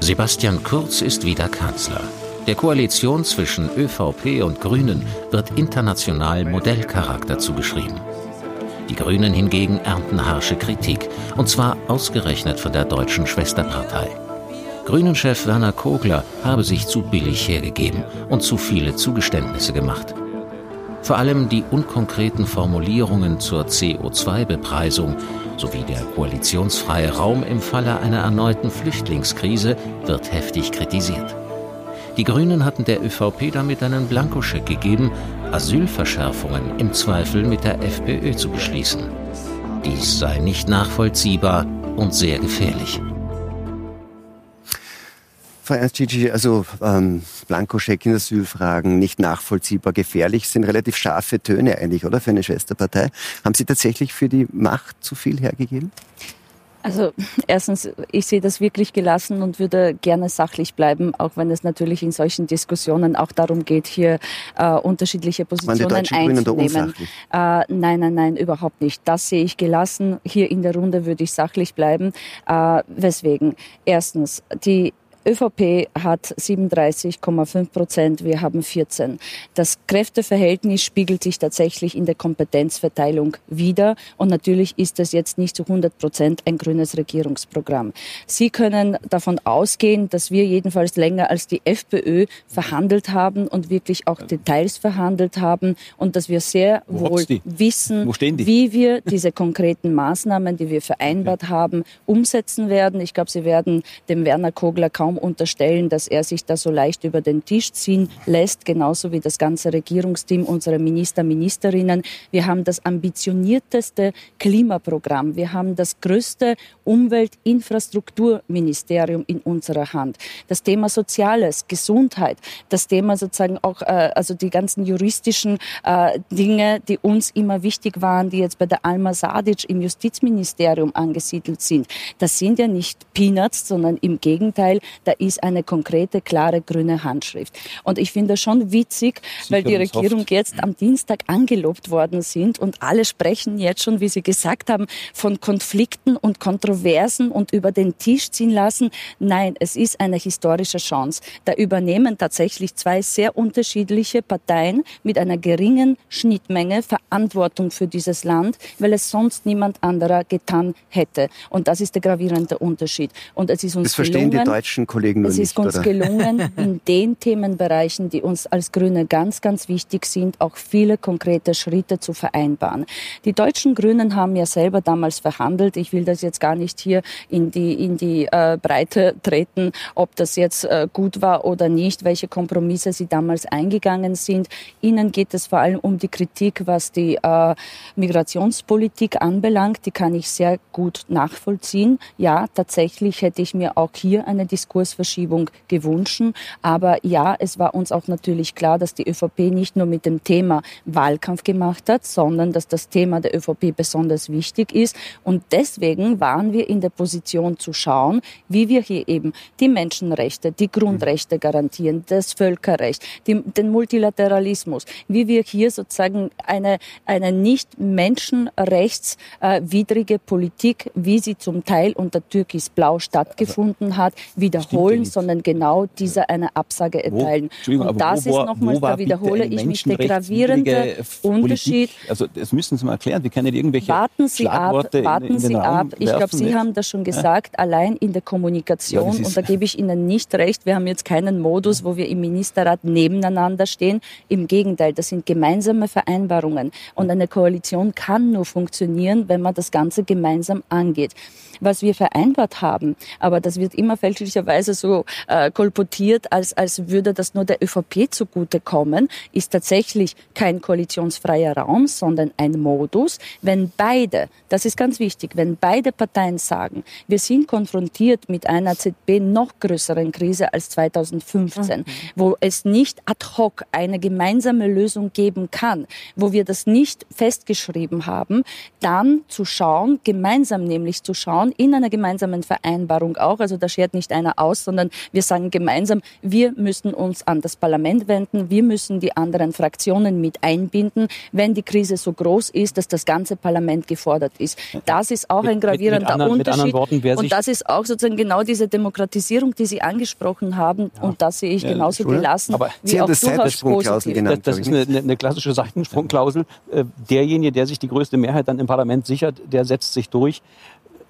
S2: Sebastian Kurz ist wieder Kanzler. Der Koalition zwischen ÖVP und Grünen wird international Modellcharakter zugeschrieben. Die Grünen hingegen ernten harsche Kritik, und zwar ausgerechnet von der deutschen Schwesterpartei. Grünen-Chef Werner Kogler habe sich zu billig hergegeben und zu viele Zugeständnisse gemacht. Vor allem die unkonkreten Formulierungen zur CO2-Bepreisung sowie der koalitionsfreie Raum im Falle einer erneuten Flüchtlingskrise wird heftig kritisiert. Die Grünen hatten der ÖVP damit einen Blankoscheck gegeben, Asylverschärfungen im Zweifel mit der FPÖ zu beschließen. Dies sei nicht nachvollziehbar und sehr gefährlich.
S1: Frau Ernst-Gigi, also ähm, Blankoscheck in Asylfragen, nicht nachvollziehbar, gefährlich, sind relativ scharfe Töne eigentlich, oder, für eine Schwesterpartei. Haben Sie tatsächlich für die Macht zu viel hergegeben?
S3: Also erstens, ich sehe das wirklich gelassen und würde gerne sachlich bleiben, auch wenn es natürlich in solchen Diskussionen auch darum geht, hier äh, unterschiedliche Positionen einzunehmen. Äh, nein, nein, nein, überhaupt nicht. Das sehe ich gelassen. Hier in der Runde würde ich sachlich bleiben. Äh, weswegen? Erstens, die ÖVP hat 37,5 Prozent, wir haben 14. Das Kräfteverhältnis spiegelt sich tatsächlich in der Kompetenzverteilung wider und natürlich ist es jetzt nicht zu 100 Prozent ein grünes Regierungsprogramm. Sie können davon ausgehen, dass wir jedenfalls länger als die FPÖ verhandelt haben und wirklich auch Details verhandelt haben und dass wir sehr Wo wohl wissen, wie wir diese konkreten Maßnahmen, die wir vereinbart haben, umsetzen werden. Ich glaube, Sie werden dem Werner Kogler kaum unterstellen, dass er sich da so leicht über den Tisch ziehen lässt, genauso wie das ganze Regierungsteam, unsere Minister, Ministerinnen. Wir haben das ambitionierteste Klimaprogramm. Wir haben das größte Umweltinfrastrukturministerium in unserer Hand. Das Thema Soziales, Gesundheit, das Thema sozusagen auch, äh, also die ganzen juristischen äh, Dinge, die uns immer wichtig waren, die jetzt bei der Alma Sadic im Justizministerium angesiedelt sind. Das sind ja nicht Peanuts, sondern im Gegenteil, da ist eine konkrete, klare grüne Handschrift. Und ich finde das schon witzig, Sicher weil die Regierung jetzt am Dienstag angelobt worden sind und alle sprechen jetzt schon, wie Sie gesagt haben, von Konflikten und Kontroversen und über den Tisch ziehen lassen. Nein, es ist eine historische Chance. Da übernehmen tatsächlich zwei sehr unterschiedliche Parteien mit einer geringen Schnittmenge Verantwortung für dieses Land, weil es sonst niemand anderer getan hätte. Und das ist der gravierende Unterschied. Und es ist uns
S1: das verstehen gelungen, die deutschen Kollegen nur
S3: es
S1: nicht.
S3: Ist uns
S1: oder?
S3: gelungen, in den Themenbereichen, die uns als Grüne ganz, ganz wichtig sind, auch viele konkrete Schritte zu vereinbaren. Die deutschen Grünen haben ja selber damals verhandelt. Ich will das jetzt gar nicht hier in die, in die äh, Breite treten, ob das jetzt äh, gut war oder nicht, welche Kompromisse sie damals eingegangen sind. Ihnen geht es vor allem um die Kritik, was die äh, Migrationspolitik anbelangt. Die kann ich sehr gut nachvollziehen. Ja, tatsächlich hätte ich mir auch hier eine Diskussion Kursverschiebung gewünscht. Aber ja, es war uns auch natürlich klar, dass die ÖVP nicht nur mit dem Thema Wahlkampf gemacht hat, sondern dass das Thema der ÖVP besonders wichtig ist. Und deswegen waren wir in der Position zu schauen, wie wir hier eben die Menschenrechte, die Grundrechte garantieren, das Völkerrecht, die, den Multilateralismus, wie wir hier sozusagen eine, eine nicht menschenrechtswidrige Politik, wie sie zum Teil unter Türkis Blau stattgefunden hat, wiederholen wiederholen, sondern genau dieser eine Absage erteilen.
S4: Wo,
S3: und das
S4: wo,
S3: ist nochmals, da wiederhole ich mich, der gravierende Unterschied.
S4: Also das müssen Sie mal erklären. Wir können irgendwelche
S3: warten Sie
S4: Schlagworte
S3: ab, warten
S4: in, in
S3: Sie ab. Ich glaube, Sie haben das schon gesagt, ja. allein in der Kommunikation, ja, und da gebe ich Ihnen nicht recht, wir haben jetzt keinen Modus, wo wir im Ministerrat nebeneinander stehen. Im Gegenteil, das sind gemeinsame Vereinbarungen. Und eine Koalition kann nur funktionieren, wenn man das Ganze gemeinsam angeht was wir vereinbart haben. Aber das wird immer fälschlicherweise so äh, kolportiert, als, als würde das nur der ÖVP zugutekommen, ist tatsächlich kein koalitionsfreier Raum, sondern ein Modus, wenn beide, das ist ganz wichtig, wenn beide Parteien sagen, wir sind konfrontiert mit einer ZB noch größeren Krise als 2015, mhm. wo es nicht ad hoc eine gemeinsame Lösung geben kann, wo wir das nicht festgeschrieben haben, dann zu schauen, gemeinsam nämlich zu schauen, schauen, in einer gemeinsamen Vereinbarung auch, also da schert nicht einer aus, sondern wir sagen gemeinsam, wir müssen uns an das Parlament wenden, wir müssen die anderen Fraktionen mit einbinden, wenn die Krise so groß ist, dass das ganze Parlament gefordert ist. Das ist auch ein gravierender mit, mit anderen, Unterschied. Worten, und das ist auch sozusagen genau diese Demokratisierung, die Sie angesprochen haben. Ja. Und das sehe ich genauso ja, gelassen
S6: Aber wie Sie auch das durchaus positiv. Genannt, das, das ist eine, eine, klassische Seitensprungklausel. Äh, derjenige, der sich die größte Mehrheit dann im Parlament sichert, der setzt sich durch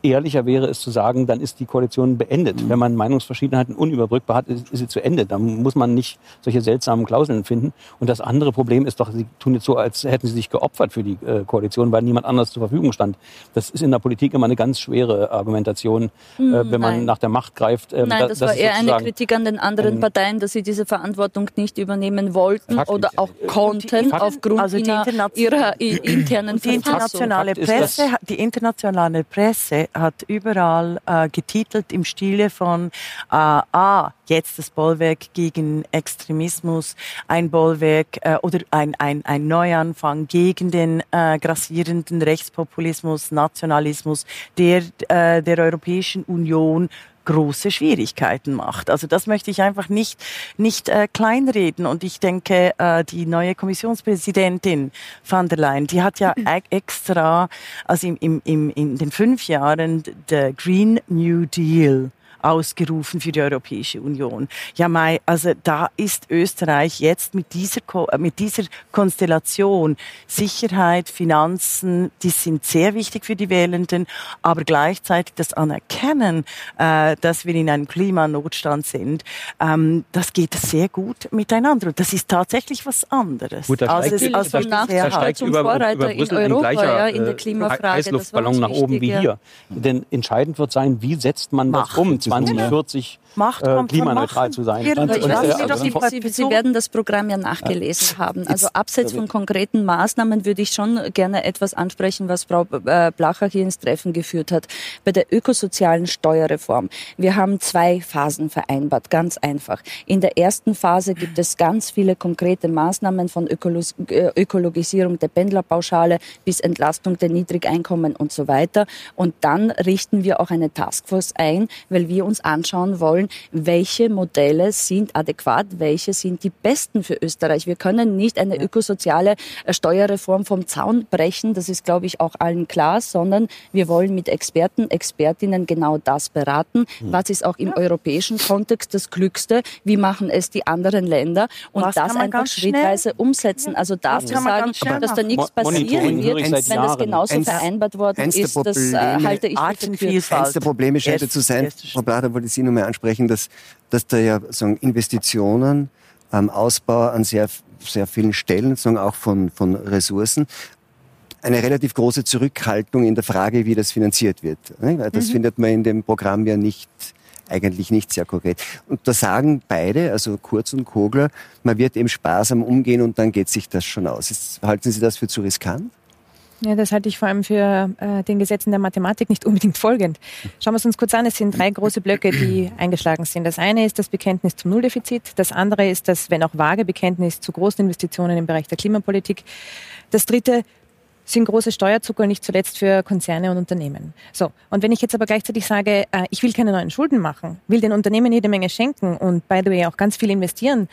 S6: ehrlicher wäre es zu sagen, dann ist die Koalition beendet. Mhm. Wenn man Meinungsverschiedenheiten unüberbrückbar hat, ist, ist, sie zu Ende. Dann muss man nicht solche seltsamen Klauseln finden. Und das andere Problem ist doch, sie tun jetzt so, als hätten sie sich geopfert für die äh, Koalition, weil niemand anders zur Verfügung stand. Das ist in der Politik immer eine ganz schwere Argumentation, äh, hm, wenn man nach der Macht greift.
S3: Ähm, Nein, das, das war eher eine Kritik an den anderen ähm, Parteien, dass sie diese Verantwortung nicht übernehmen wollten Faktisch. oder auch konnten aufgrund also ihrer, ihrer internen
S7: die internationale Presse, die internationale Presse hat überall äh, getitelt im Stile von äh, ah, jetzt das Bollwerk gegen Extremismus, ein Bollwerk äh, oder ein, ein, ein Neuanfang gegen den äh, grassierenden Rechtspopulismus, Nationalismus der, äh, der Europäischen Union große Schwierigkeiten macht. Also das möchte ich einfach nicht, nicht äh, kleinreden. Und ich denke, äh, die neue Kommissionspräsidentin van der Leyen, die hat ja mhm. extra, also im, im, im, in den fünf Jahren der Green New Deal ausgerufen für die Europäische Union. Ja, Mai, also da ist Österreich jetzt mit dieser, äh, mit dieser Konstellation Sicherheit, Finanzen, die sind sehr wichtig für die Wählenden, aber gleichzeitig das Anerkennen, äh, dass wir in einem Klimanotstand sind, ähm, das geht sehr gut miteinander. Und das ist tatsächlich was anderes.
S6: Gut, da steigt, als, als da, da steigt über, über Brüssel in, Europa, gleicher, ja, in der äh, Klimafrage. Heißluftballon nach oben wie hier. Denn entscheidend wird sein, wie setzt man das Macht. um? 2040 Macht äh, klimaneutral zu sein.
S3: Und, und, also Sie, Sie, werden das Programm ja nachgelesen ja. haben. Also abseits von konkreten Maßnahmen würde ich schon gerne etwas ansprechen, was Frau äh, Blacher hier ins Treffen geführt hat. Bei der ökosozialen Steuerreform. Wir haben zwei Phasen vereinbart, ganz einfach. In der ersten Phase gibt es ganz viele konkrete Maßnahmen von Ökolos äh, Ökologisierung der Pendlerpauschale bis Entlastung der Niedrigeinkommen und so weiter. Und dann richten wir auch eine Taskforce ein, weil wir uns anschauen wollen, welche Modelle sind adäquat, welche sind die besten für Österreich. Wir können nicht eine ökosoziale äh, Steuerreform vom Zaun brechen, das ist, glaube ich, auch allen klar, sondern wir wollen mit Experten, Expertinnen genau das beraten. Hm. Was ist auch im europäischen Kontext das Klügste? Wie machen es die anderen Länder? Und Was das einfach schrittweise umsetzen. Also da zu sagen, dass da nichts passieren wird, wenn das genauso vereinbart worden ist, das äh, halte ich
S1: für Eines der Probleme scheint zu sein, Frau Blatter wollte Sie nochmal ansprechen, dass, dass da ja sagen, Investitionen, ähm, Ausbau an sehr, sehr vielen Stellen, sagen auch von, von Ressourcen, eine relativ große Zurückhaltung in der Frage, wie das finanziert wird. Das mhm. findet man in dem Programm ja nicht eigentlich nicht sehr konkret. Und da sagen beide, also Kurz und Kogler, man wird eben sparsam umgehen und dann geht sich das schon aus. halten Sie das für zu riskant?
S5: Ja, das halte ich vor allem für äh, den Gesetzen der Mathematik nicht unbedingt folgend. Schauen wir es uns kurz an. Es sind drei große Blöcke, die eingeschlagen sind. Das eine ist das Bekenntnis zum Nulldefizit. Das andere ist das, wenn auch vage Bekenntnis zu großen Investitionen im Bereich der Klimapolitik. Das dritte sind große Steuerzucker, nicht zuletzt für Konzerne und Unternehmen. So. Und wenn ich jetzt aber gleichzeitig sage, äh, ich will keine neuen Schulden machen, will den Unternehmen jede Menge schenken und by the way auch ganz viel investieren,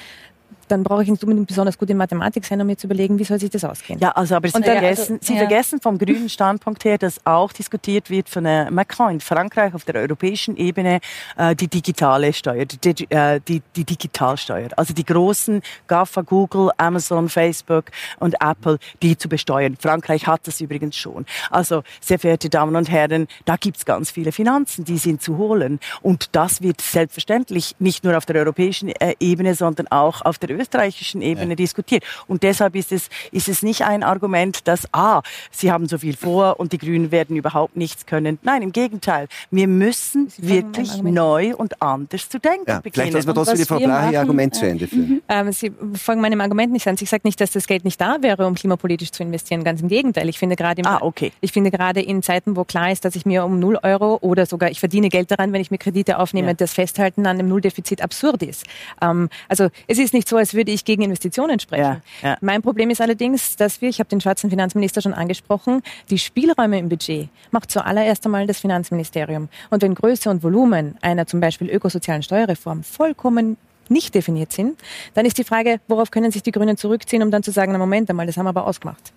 S5: dann brauche ich nicht unbedingt besonders gut in Mathematik sein, um mir zu überlegen, wie soll sich das ausgehen.
S7: Ja, also aber Sie,
S5: Und, äh,
S7: vergessen,
S5: also,
S7: Sie
S5: ja.
S7: vergessen vom grünen Standpunkt her, dass auch diskutiert wird von äh, Macron in Frankreich auf der europäischen Ebene äh, die digitale Steuer, die, äh, die, die Digitalsteuer. Also die großen GAFA, Google, Amazon, Facebook und Apple, die zu besteuern. Frankreich hat das übrigens schon. Also, sehr verehrte Damen und Herren, da gibt's ganz viele Finanzen, die sind zu holen. Und das wird selbstverständlich nicht nur auf der europäischen äh, Ebene, sondern auch auf der österreichischen Ebene
S4: Ja.
S7: diskutiert. Und deshalb ist es, ist es nicht ein Argument, dass, ah, Sie haben so viel vor und die Grünen werden überhaupt nichts können. Nein, im Gegenteil. Wir müssen wirklich
S5: einem
S7: neu und anders zu denken
S1: Ja,
S7: beginnen.
S1: vielleicht lassen wir trotzdem die Frau Blaha ihr Argument zu
S3: äh,
S1: Ende führen.
S5: Ähm, Sie folgen meinem Argument nicht an. Ich sage nicht, dass das Geld nicht da wäre, um klimapolitisch zu investieren. Ganz im Gegenteil. Ich finde gerade im,
S7: Ah, okay.
S5: ich finde gerade in Zeiten, wo klar ist, dass ich mir um 0 Euro oder sogar ich verdiene Geld daran, wenn ich mir Kredite aufnehme,
S7: Ja.
S5: das Festhalten an dem Nulldefizit absurd ist. Ähm, also es ist nicht so, als würde ich gegen Investitionen sprechen.
S7: Ja, ja.
S5: Mein Problem ist allerdings, dass wir, ich habe den schwarzen Finanzminister schon angesprochen, die Spielräume im Budget macht zuallererst einmal das Finanzministerium. Und wenn Größe und Volumen einer zum Beispiel ökosozialen Steuerreform vollkommen nicht definiert sind, dann ist die Frage, worauf können sich die Grünen zurückziehen, um dann zu sagen, na Moment einmal, das haben wir aber ausgemacht.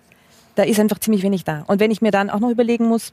S5: Da ist einfach ziemlich wenig da. Und wenn ich mir dann auch noch überlegen muss,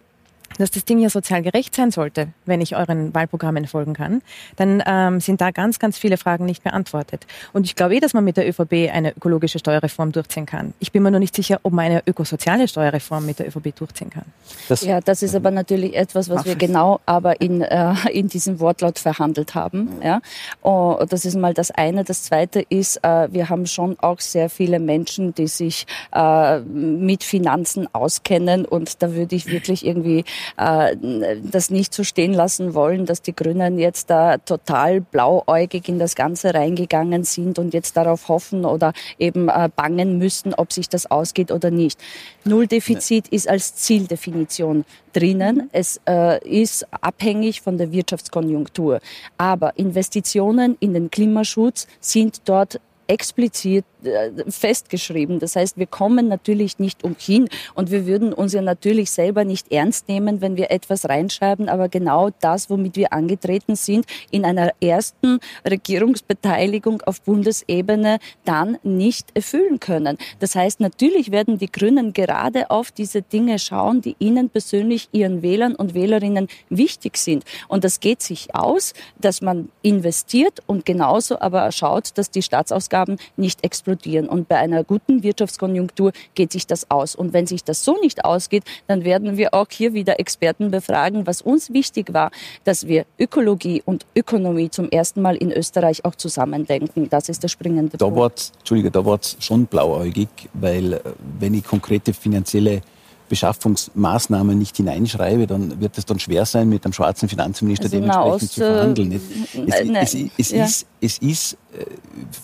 S5: dass das Ding ja sozial gerecht sein sollte, wenn ich euren Wahlprogrammen folgen kann, dann ähm, sind da ganz, ganz viele Fragen nicht beantwortet. Und ich glaube eh, dass man mit der ÖVP eine ökologische Steuerreform durchziehen kann. Ich bin mir nur nicht sicher, ob man eine ökosoziale Steuerreform mit der ÖVP durchziehen kann.
S6: Das,
S3: Ja, das ist aber natürlich etwas, was wir genau aber in, äh, in diesem Wortlaut verhandelt haben. Ja. Oh, das ist mal das eine. Das zweite ist, äh, wir haben schon auch sehr viele Menschen, die sich äh, mit Finanzen auskennen und da würde ich wirklich irgendwie äh, das nicht so stehen lassen wollen, dass die Grünen jetzt da total blauäugig in das Ganze reingegangen sind und jetzt darauf hoffen oder eben äh, bangen müssen, ob sich das ausgeht oder nicht. Nulldefizit ist als Zieldefinition drinnen. Es äh, ist abhängig von der Wirtschaftskonjunktur. Aber Investitionen in den Klimaschutz sind dort explizit äh, festgeschrieben. Das heißt, wir kommen natürlich nicht umhin und wir würden uns ja natürlich selber nicht ernst nehmen, wenn wir etwas reinschreiben, aber genau das, womit wir angetreten sind, in einer ersten Regierungsbeteiligung auf Bundesebene dann nicht erfüllen können. Das heißt, natürlich werden die Grünen gerade auf diese Dinge schauen, die ihnen persönlich, ihren Wählern und Wählerinnen wichtig sind. Und das geht sich aus, dass man investiert und genauso aber schaut, dass die Staatsausgaben nicht explodieren. Und bei einer guten Wirtschaftskonjunktur geht sich das aus. Und wenn sich das so nicht ausgeht, dann werden wir auch hier wieder Experten befragen, was uns wichtig war, dass wir Ökologie und Ökonomie zum ersten Mal in Österreich auch zusammendenken. Das ist der springende
S4: Da
S3: Punkt.
S4: war's, Entschuldige, da war es schon blauäugig, weil äh, wenn ich konkrete finanzielle Beschaffungsmaßnahmen nicht hineinschreibe, dann wird es dann schwer sein, mit einem schwarzen Finanzminister
S3: Also
S4: dementsprechend
S3: Nahost,
S4: zu verhandeln.
S3: äh,
S4: Es,
S3: nein,
S4: es, es, es
S3: ja.
S4: ist, es ist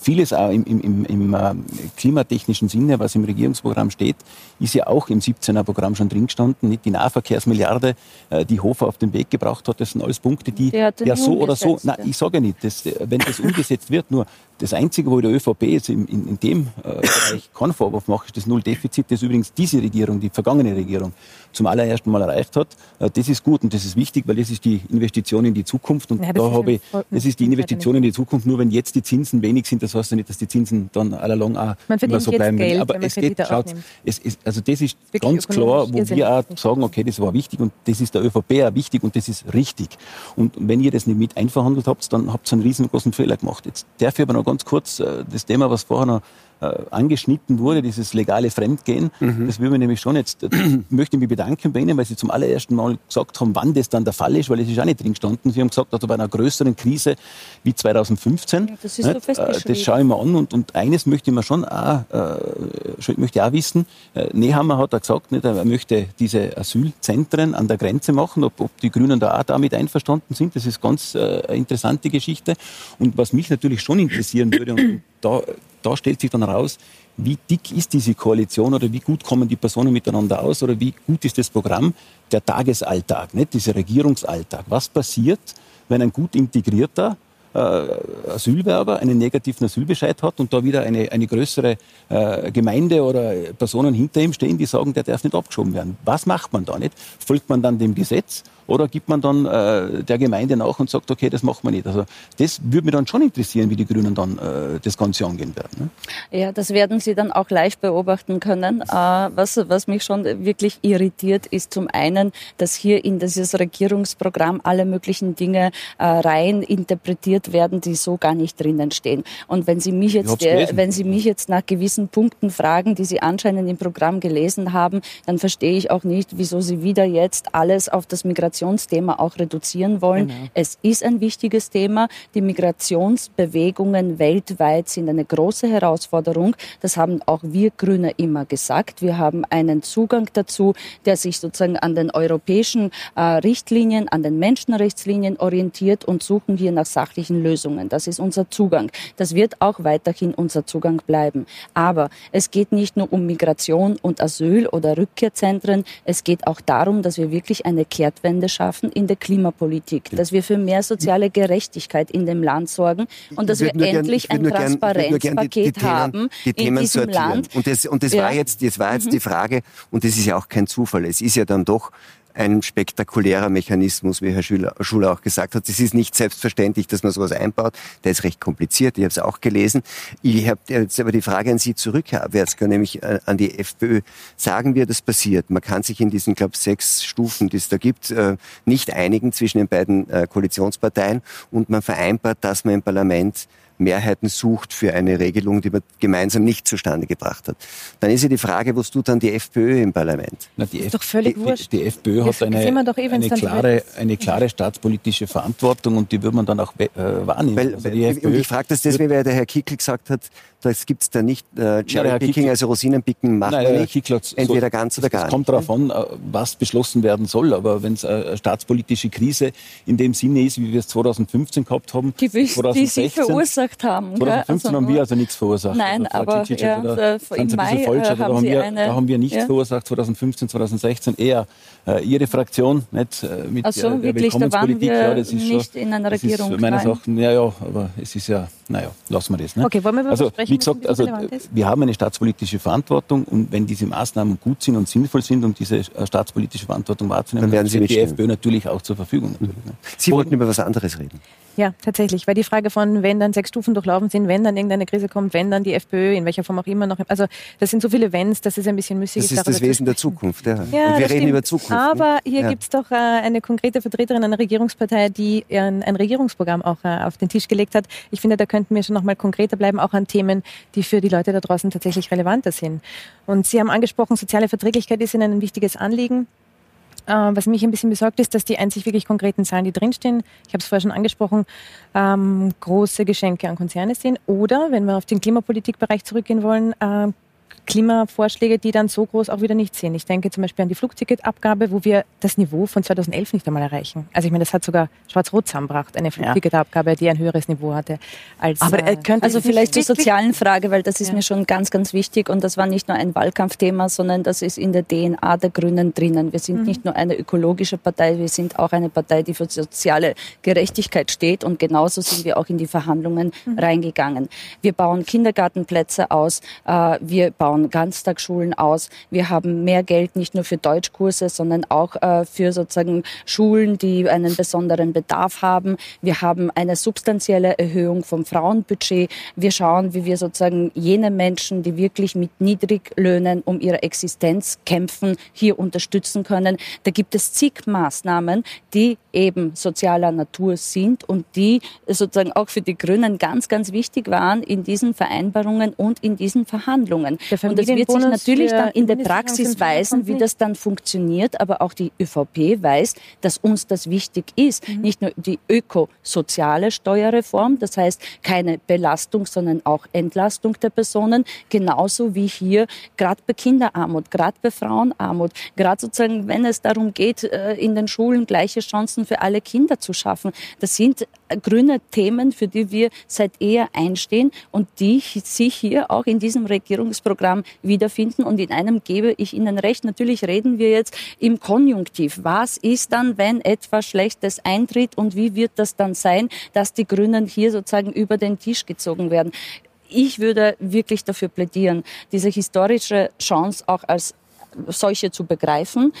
S4: vieles auch im, im, im, im äh, klimatechnischen Sinne, was im Regierungsprogramm steht, ist ja auch im 17er Programm schon drin gestanden. Nicht die Nahverkehrsmilliarde, äh, die Hofer auf den Weg gebracht hat, das sind alles Punkte, die ja so oder so, nein, ich sage ja nicht, das, äh, wenn das umgesetzt wird, nur das Einzige, wo der ÖVP jetzt in, in, in dem äh, Bereich keinen Vorwurf mache, ist das Nulldefizit, das übrigens diese Regierung, die vergangene Regierung, zum allerersten Mal erreicht hat. Das ist gut und das ist wichtig, weil das ist die Investition in die Zukunft. Und
S5: Ja,
S4: da habe ich, das ist die Investition in die Zukunft. Nur wenn jetzt die Zinsen wenig sind, das heißt ja nicht, dass die Zinsen dann allalong auch
S5: Man
S4: immer so bleiben.
S5: Geld,
S4: Aber es geht, schaut, es ist, also das ist
S5: Wirklich
S4: ganz klar, wo wir auch sagen, okay, das war wichtig und das ist der ÖVP auch wichtig und das ist richtig. Und wenn ihr das nicht mit einverhandelt habt, dann habt ihr einen riesengroßen Fehler gemacht. Jetzt darf ich aber noch ganz kurz äh, das Thema, was vorher noch angeschnitten wurde, dieses legale Fremdgehen, das würde mich nämlich schon jetzt, äh, möchte mich bedanken bei Ihnen, weil Sie zum allerersten Mal gesagt haben, wann das dann der Fall ist, weil es ist auch nicht drin gestanden. Sie haben gesagt, also bei einer größeren Krise wie 2015,
S3: Ja, das ist so
S4: nicht,
S3: festgeschrieben.
S4: das schaue ich mir an und, und eines möchte ich mir schon auch, äh, schon- möchte ich auch wissen, äh, Nehammer hat da gesagt, nicht, er möchte diese Asylzentren an der Grenze machen, ob, ob die Grünen da auch damit einverstanden sind, das ist ganz äh, eine interessante Geschichte. Und was mich natürlich schon interessieren würde, und da, da stellt sich dann raus, wie dick ist diese Koalition oder wie gut kommen die Personen miteinander aus oder wie gut ist das Programm, der Tagesalltag, nicht dieser Regierungsalltag. Was passiert, wenn ein gut integrierter äh, Asylwerber einen negativen Asylbescheid hat und da wieder eine, eine größere äh, Gemeinde oder Personen hinter ihm stehen, die sagen, der darf nicht abgeschoben werden. Was macht man da nicht? Folgt man dann dem Gesetz Oder gibt man dann äh, der Gemeinde nach und sagt, okay, das machen wir nicht? Also das würde mich dann schon interessieren, wie die Grünen dann äh, das Ganze angehen werden.
S3: Ne? Ja, das werden Sie dann auch live beobachten können. Äh, was, was mich schon wirklich irritiert, ist zum einen, dass hier in dieses Regierungsprogramm alle möglichen Dinge äh, rein interpretiert werden, die so gar nicht drinnen stehen. Und wenn Sie mich jetzt, äh, wenn Sie mich jetzt nach gewissen Punkten fragen, die Sie anscheinend im Programm gelesen haben, dann verstehe ich auch nicht, wieso Sie wieder jetzt alles auf das Migrationsthema auch reduzieren wollen. Genau. Es ist ein wichtiges Thema. Die Migrationsbewegungen weltweit sind eine große Herausforderung. Das haben auch wir Grüne immer gesagt. Wir haben einen Zugang dazu, der sich sozusagen an den europäischen äh, Richtlinien, an den Menschenrechtslinien orientiert und suchen hier nach sachlichen Lösungen. Das ist unser Zugang. Das wird auch weiterhin unser Zugang bleiben. Aber es geht nicht nur um Migration und Asyl oder Rückkehrzentren. Es geht auch darum, dass wir wirklich eine Kehrtwende schaffen in der Klimapolitik, dass wir für mehr soziale Gerechtigkeit in dem Land sorgen und dass wir endlich gern, ein Transparenzpaket die haben
S1: die
S3: in Themen
S1: diesem sortieren. Land. Und das, und das ja. war jetzt, das war jetzt mhm. die Frage, und das ist ja auch kein Zufall. Es ist ja dann doch ein spektakulärer Mechanismus, wie Herr Schuler, Schuler auch gesagt hat. Es ist nicht selbstverständlich, dass man sowas einbaut. Der ist recht kompliziert, ich habe es auch gelesen. Ich habe jetzt aber die Frage an Sie zurück, Herr Abwärtsker, nämlich äh, an die FPÖ. Sagen wir, das passiert. Man kann sich in diesen, glaube sechs Stufen, die es da gibt, äh, nicht einigen zwischen den beiden äh, Koalitionsparteien und man vereinbart, dass man im Parlament Mehrheiten sucht für eine Regelung, die man gemeinsam nicht zustande gebracht hat. Dann ist ja die Frage, was tut dann die FPÖ im Parlament?
S4: Na, die, ist doch völlig die, wurscht. Die, die FPÖ hat eine, eh, eine, klare, eine klare staatspolitische Verantwortung und die wird man dann auch äh, wahrnehmen.
S1: Weil, also FPÖ und ich frage das deswegen, weil der Herr Kickel gesagt hat, das gibt es da nicht. Äh, Cherry-Picking, also Rosinenpicken macht man nicht. Entweder so, ganz oder gar
S4: nicht. Es kommt darauf an, äh, was beschlossen werden soll. Aber wenn es eine staatspolitische Krise in dem Sinne ist, wie wir es 2015 gehabt haben,
S3: die, 2016, die Sie verursacht haben.
S4: 2015 also haben wir also nichts verursacht.
S3: Nein, Frau aber
S4: Cicic, ja,
S3: da, im Mai
S4: äh, haben, haben wir, eine, da haben wir nichts ja. verursacht 2015, 2016. Eher äh, Ihre Fraktion, nicht äh, mit
S3: Ach so, der, der wirklich, da waren wir ja, das ist nicht schon, in einer Regierung.
S4: Das ist meines Erachtens, ja, ja, aber es ist ja, naja, lassen wir das. Ne?
S5: Okay, wollen wir
S4: also, sprechen, wie gesagt, also wir haben eine staatspolitische Verantwortung und wenn diese Maßnahmen gut sind und sinnvoll sind, um diese äh, staatspolitische Verantwortung wahrzunehmen,
S1: dann werden Sie
S4: die FPÖ natürlich auch zur Verfügung.
S1: Mhm. Sie wollten über was anderes reden.
S5: Ja, tatsächlich. Weil die Frage von, wenn dann sechs Stufen durchlaufen sind, wenn dann irgendeine Krise kommt, wenn dann die FPÖ, in welcher Form auch immer noch. Also das sind so viele Wenns, dass es ein bisschen müßig
S1: ist. Das ist das Wesen der Zukunft. Ja. ja
S5: Und wir reden stimmt. über Zukunft. Aber hier ja. gibt es doch äh, eine konkrete Vertreterin einer Regierungspartei, die ein, ein Regierungsprogramm auch äh, auf den Tisch gelegt hat. Ich finde, da könnten wir schon noch mal konkreter bleiben, auch an Themen, die für die Leute da draußen tatsächlich relevanter sind. Und Sie haben angesprochen, soziale Verträglichkeit ist Ihnen ein wichtiges Anliegen. Äh, was mich ein bisschen besorgt ist, dass die einzig wirklich konkreten Zahlen, die drinstehen, ich habe es vorher schon angesprochen, ähm, große Geschenke an Konzerne sind. Oder, wenn wir auf den Klimapolitikbereich zurückgehen wollen, äh, Klimavorschläge, die dann so groß auch wieder nicht sind. Ich denke zum Beispiel an die Flugticketabgabe, wo wir das Niveau von 2011 nicht einmal erreichen. Also ich meine, das hat sogar Schwarz-Rot zusammengebracht, eine Flugticketabgabe, die ein höheres Niveau hatte. Als,
S3: Aber äh, könnte also vielleicht zur sozialen Frage, weil das ist ja. mir schon ganz, ganz wichtig und das war nicht nur ein Wahlkampfthema, sondern das ist in der DNA der Grünen drinnen. Wir sind mhm. nicht nur eine ökologische Partei, wir sind auch eine Partei, die für soziale Gerechtigkeit steht und genauso sind wir auch in die Verhandlungen mhm. reingegangen. Wir bauen Kindergartenplätze aus, äh, wir bauen bauen Ganztagsschulen aus. Wir haben mehr Geld nicht nur für Deutschkurse, sondern auch äh, für sozusagen Schulen, die einen besonderen Bedarf haben. Wir haben eine substanzielle Erhöhung vom Frauenbudget. Wir schauen, wie wir sozusagen jene Menschen, die wirklich mit Niedriglöhnen um ihre Existenz kämpfen, hier unterstützen können. Da gibt es zig Maßnahmen, die eben sozialer Natur sind und die sozusagen auch für die Grünen ganz, ganz wichtig waren in diesen Vereinbarungen und in diesen Verhandlungen. Und das wird sich natürlich dann in der Praxis weisen, wie das dann funktioniert. Aber auch die ÖVP weiß, dass uns das wichtig ist. Mhm. Nicht nur die ökosoziale Steuerreform, das heißt keine Belastung, sondern auch Entlastung der Personen. Genauso wie hier, gerade bei Kinderarmut, gerade bei Frauenarmut, gerade sozusagen, wenn es darum geht, äh, in den Schulen gleiche Chancen für alle Kinder zu schaffen. Das sind grüne Themen, für die wir seit eher einstehen und die sich hier auch in diesem Regierungsprogramm wiederfinden. Und in einem gebe ich Ihnen recht. Natürlich reden wir jetzt im Konjunktiv. Was ist dann, wenn etwas Schlechtes eintritt und wie wird das dann sein, dass die Grünen hier sozusagen über den Tisch gezogen werden? Ich würde wirklich dafür plädieren, diese historische Chance auch als solche zu begreifen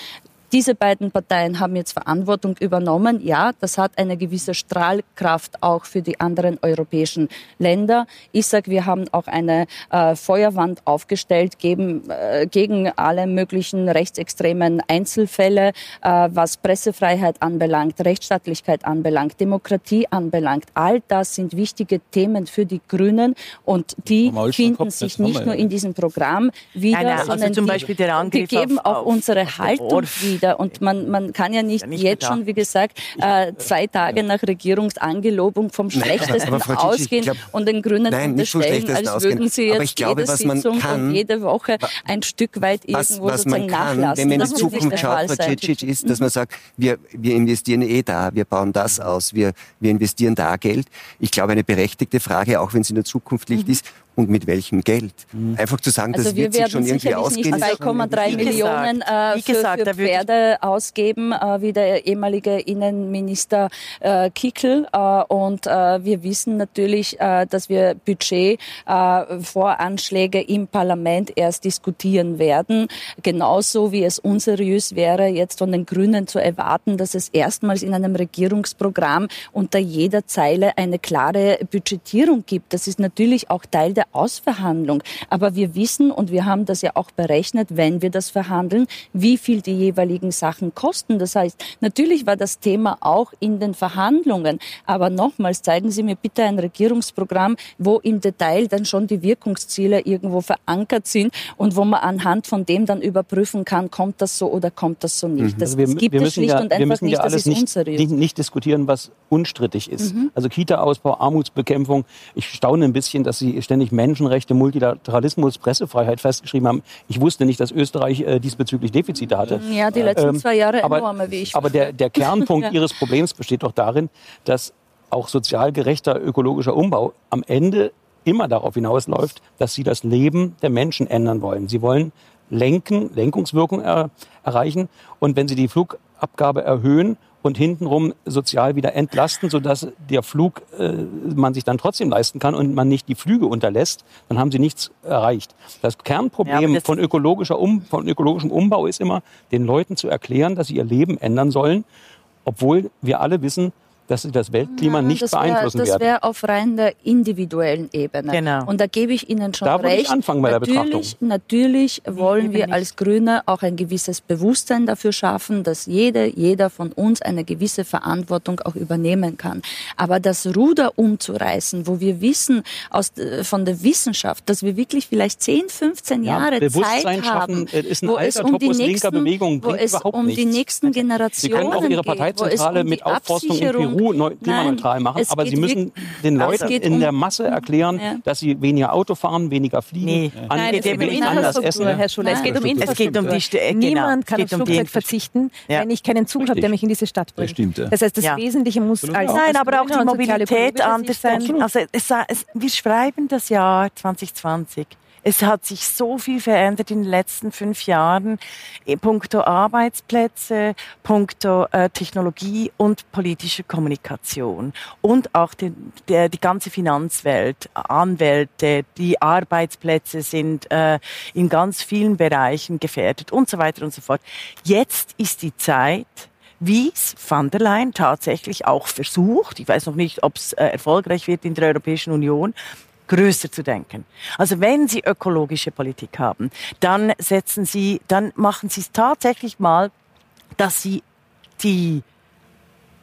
S3: Diese beiden Parteien haben jetzt Verantwortung übernommen. Ja, das hat eine gewisse Strahlkraft auch für die anderen europäischen Länder. Ich sage, wir haben auch eine äh, Feuerwand aufgestellt gegen, äh, gegen alle möglichen rechtsextremen Einzelfälle, äh, was Pressefreiheit anbelangt, Rechtsstaatlichkeit anbelangt, Demokratie anbelangt. All das sind wichtige Themen für die Grünen und die finden sich nicht nur in diesem Programm wieder, nein, nein, also sondern zum Beispiel der Angriff die geben auf, auch unsere Haltung wieder. Und man, man kann ja nicht, nicht jetzt schon, wie gesagt, äh, zwei Tage nach Regierungsangelobung vom Schlechtesten nein, ausgehen glaub, und den Grünen nein, unterstellen, als
S1: ausgehen.
S3: würden sie jetzt
S1: glaube,
S3: jede Sitzung kann, und jede Woche ein Stück weit irgendwo was, was sozusagen kann, nachlassen.
S1: Wenn man in die Zukunft schaut, Frau Cicic, ist, dass man sagt, wir, wir investieren eh da, wir bauen das aus, wir, wir investieren da Geld. Ich glaube, eine berechtigte Frage, auch wenn sie in der Zukunft liegt, mhm. ist, und mit welchem Geld. Mhm. Einfach zu sagen, also das wird sich schon irgendwie ausgehen.
S3: Wir werden nicht 2,3 Millionen äh, für, gesagt, für Pferde ausgeben, äh, wie der ehemalige Innenminister äh, Kickel. Äh, und äh, wir wissen natürlich, äh, dass wir Budgetvoranschläge im Parlament erst diskutieren werden. Genauso wie es unseriös wäre, jetzt von den Grünen zu erwarten, dass es erstmals in einem Regierungsprogramm unter jeder Zeile eine klare Budgetierung gibt. Das ist natürlich auch Teil der der Ausverhandlung. Aber wir wissen und wir haben das ja auch berechnet, wenn wir das verhandeln, wie viel die jeweiligen Sachen kosten. Das heißt, natürlich war das Thema auch in den Verhandlungen. Aber nochmals, zeigen Sie mir bitte ein Regierungsprogramm, wo im Detail dann schon die Wirkungsziele irgendwo verankert sind und wo man anhand von dem dann überprüfen kann, kommt das so oder kommt das so nicht. Mhm. Das, also wir, gibt es schlicht ja, und einfach nicht. Ja das ist
S6: nicht, unseriös. Nicht, nicht, diskutieren, was unstrittig ist. Mhm. Also Kita-Ausbau, Armutsbekämpfung. Ich staune ein bisschen, dass Sie ständig Menschenrechte, Multilateralismus, Pressefreiheit festgeschrieben haben. Ich wusste nicht, dass Österreich äh, diesbezüglich Defizite hatte.
S3: Ja, die letzten ähm, zwei Jahre
S6: aber, enorme, wie ich. Aber der, der Kernpunkt ja. Ihres Problems besteht doch darin, dass auch sozial gerechter ökologischer Umbau am Ende immer darauf hinausläuft, dass Sie das Leben der Menschen ändern wollen. Sie wollen lenken, Lenkungswirkung er, erreichen. Und wenn Sie die Flugabgabe erhöhen und hintenrum sozial wieder entlasten, sodass der Flug äh, man sich dann trotzdem leisten kann und man nicht die Flüge unterlässt, dann haben sie nichts erreicht. Das Kernproblem ja, das von, ökologischer um, von ökologischem Umbau ist immer, den Leuten zu erklären, dass sie ihr Leben ändern sollen, obwohl wir alle wissen, dass sie das Weltklima ja, nicht das beeinflussen
S3: wär,
S6: das
S3: werden. Das wäre auf rein der individuellen Ebene. Genau. Und da gebe ich Ihnen schon
S6: da
S3: recht.
S6: Ich anfangen bei
S3: natürlich,
S6: der Betrachtung.
S3: natürlich wollen wir als Grüne auch ein gewisses Bewusstsein dafür schaffen, dass jede, jeder von uns eine gewisse Verantwortung auch übernehmen kann. Aber das Ruder umzureißen, wo wir wissen aus, äh, von der Wissenschaft, dass wir wirklich vielleicht 10, 15 ja, Jahre Zeit haben,
S6: schaffen, äh, ist ein wo es um die nächsten, Bewegung,
S3: wo es um die nächsten Generationen
S6: Sie können auch Ihre Parteizentrale um mit Aufforstung in Peru EU klimaneutral machen, aber sie müssen den Leuten in der Masse erklären, ja. dass sie weniger Auto fahren, weniger fliegen, nee.
S5: an, Nein, es geht um anders essen. Herr Schuler, es geht um Infrastruktur. Es geht um die Niemand kann genau, aufs Flugzeug verzichten, ja. wenn ich keinen Zug habe, der mich in diese Stadt bringt. Das, stimmt, ja. das heißt, das Wesentliche muss als
S7: Nein, aber auch die Mobilität anders sein. Also wir schreiben das Jahr 2020. Es hat sich so viel verändert in den letzten fünf Jahren, in puncto Arbeitsplätze, puncto äh, Technologie und politische Kommunikation. Und auch die, die, die ganze Finanzwelt, Anwälte, die Arbeitsplätze sind äh, in ganz vielen Bereichen gefährdet und so weiter und so fort. Jetzt ist die Zeit, wie es van der Leyen tatsächlich auch versucht, ich weiß noch nicht, ob es äh, erfolgreich wird in der Europäischen Union, größer zu denken. Also wenn Sie ökologische Politik haben, dann setzen Sie, dann machen Sie es tatsächlich mal, dass Sie die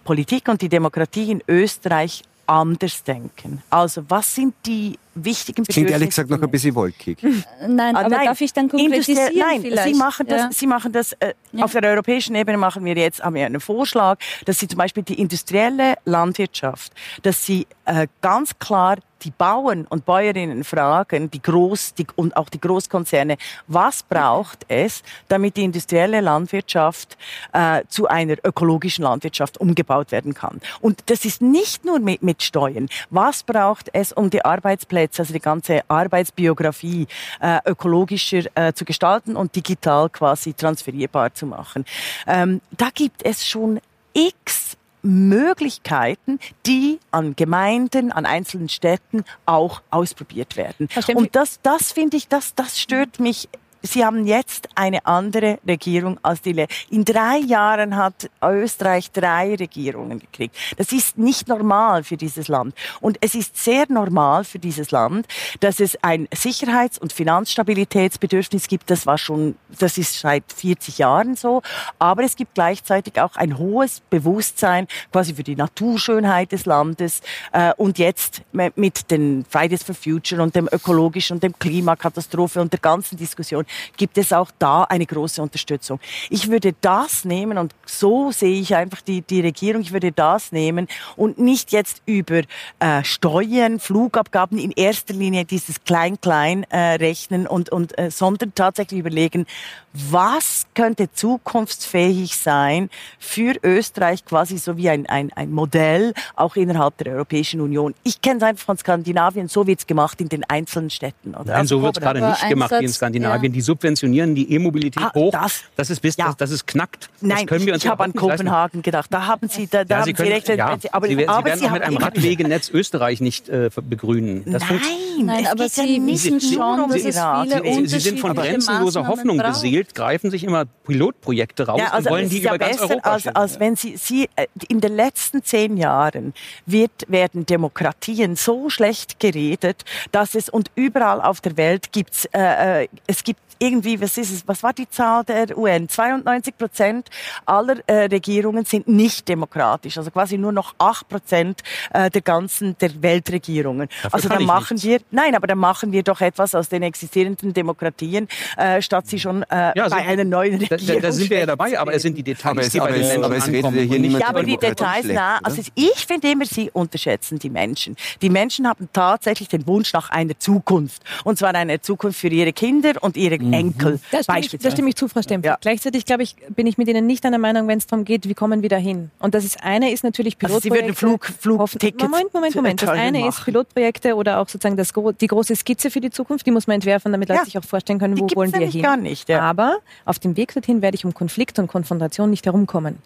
S7: Politik und die Demokratie in Österreich anders denken. Also was sind die wichtigen
S1: Bedürfnisse? Klingt ehrlich gesagt noch ein bisschen wolkig.
S3: Nein, ah, aber nein, darf ich dann konkretisieren
S7: Nein,
S3: vielleicht?
S7: Sie machen das, ja. Sie machen das äh, ja. auf der europäischen Ebene machen wir jetzt haben wir einen Vorschlag, dass Sie zum Beispiel die industrielle Landwirtschaft, dass Sie äh, ganz klar die Bauern und Bäuerinnen fragen, die Groß- die, und auch die Großkonzerne, was braucht es, damit die industrielle Landwirtschaft äh, zu einer ökologischen Landwirtschaft umgebaut werden kann. Und das ist nicht nur mit, mit Steuern. Was braucht es, um die Arbeitsplätze, also die ganze Arbeitsbiografie äh, ökologischer äh, zu gestalten und digital quasi transferierbar zu machen? Ähm, da gibt es schon x Möglichkeiten, die an Gemeinden, an einzelnen Städten auch ausprobiert werden. Und das, das finde ich, das, das stört mich Sie haben jetzt eine andere Regierung als die. Le In drei Jahren hat Österreich drei Regierungen gekriegt. Das ist nicht normal für dieses Land. Und es ist sehr normal für dieses Land, dass es ein Sicherheits- und Finanzstabilitätsbedürfnis gibt. Das war schon, das ist seit 40 Jahren so. Aber es gibt gleichzeitig auch ein hohes Bewusstsein quasi für die Naturschönheit des Landes. Äh, und jetzt mit den Fridays for Future und dem ökologischen und dem Klimakatastrophe und der ganzen Diskussion gibt es auch da eine große Unterstützung. Ich würde das nehmen und so sehe ich einfach die, die Regierung, ich würde das nehmen und nicht jetzt über äh, Steuern, Flugabgaben in erster Linie dieses Klein-Klein äh, rechnen und, und äh, sondern tatsächlich überlegen, was könnte zukunftsfähig sein für Österreich quasi so wie ein, ein, ein Modell auch innerhalb der Europäischen Union. Ich kenne es einfach von Skandinavien, so wird es gemacht in den einzelnen Städten. Oder?
S6: Nein, also, so wird es gerade nicht gemacht wie in Skandinavien. Ja. Die subventionieren die E-Mobilität ah, hoch, das, das ist bis, ja. das, das ist knackt.
S7: Nein,
S6: das
S7: ich, ich habe an Kopenhagen leisten. gedacht. Da haben Sie, da, da
S6: ja,
S7: haben Sie,
S6: können,
S7: recht.
S6: Ja, aber, Sie, aber Sie werden auch mit einem Radwegenetz Österreich nicht äh, begrünen.
S3: Das nein, nein aber Sie wissen schon, dass es viele
S6: Sie sind von grenzenloser Hoffnung beseelt, greifen sich immer Pilotprojekte raus ja, also und wollen die über ganz Europa
S7: als, als wenn Sie, Sie äh, in den letzten zehn Jahren wird, werden Demokratien so schlecht geredet, dass es und überall auf der Welt gibt's äh, äh es gibt irgendwie, was ist es, was war die Zahl der UN? 92 Prozent aller äh, Regierungen sind nicht demokratisch, also quasi nur noch 8 Prozent äh, der ganzen der Weltregierungen. Dafür also da machen nichts. wir, nein, aber da machen wir doch etwas aus den existierenden Demokratien, äh, statt sie schon äh, ja, bei einer neuen Regierung.
S6: Da, da sind wir ja dabei, aber es sind die Details,
S1: aber es,
S6: die
S1: bei den Ländern aber es redet hier niemand
S7: Ja, aber die Details, na, also ich finde immer, sie unterschätzen die Menschen. Die Menschen haben tatsächlich den Wunsch nach einer Zukunft. Und zwar einer Zukunft für ihre Kinder und ihre mhm. Enkel.
S5: Da stimme, ich, da stimme ich zu, Frau Stempel. Ja. Gleichzeitig, glaube ich, bin ich mit Ihnen nicht einer Meinung, wenn es darum geht, wie kommen wir da hin. Und das ist eine ist natürlich
S7: Pilotprojekte. Also Sie würden Flug, Flugtickets
S5: Moment, Moment, Moment. Das eine machen. ist Pilotprojekte oder auch sozusagen das, die große Skizze für die Zukunft. Die muss man entwerfen, damit Leute sich auch vorstellen können, wo wollen wir hin.
S7: Gar nicht, ja.
S5: Aber auf dem Weg dorthin werde ich um Konflikt und Konfrontation nicht herumkommen.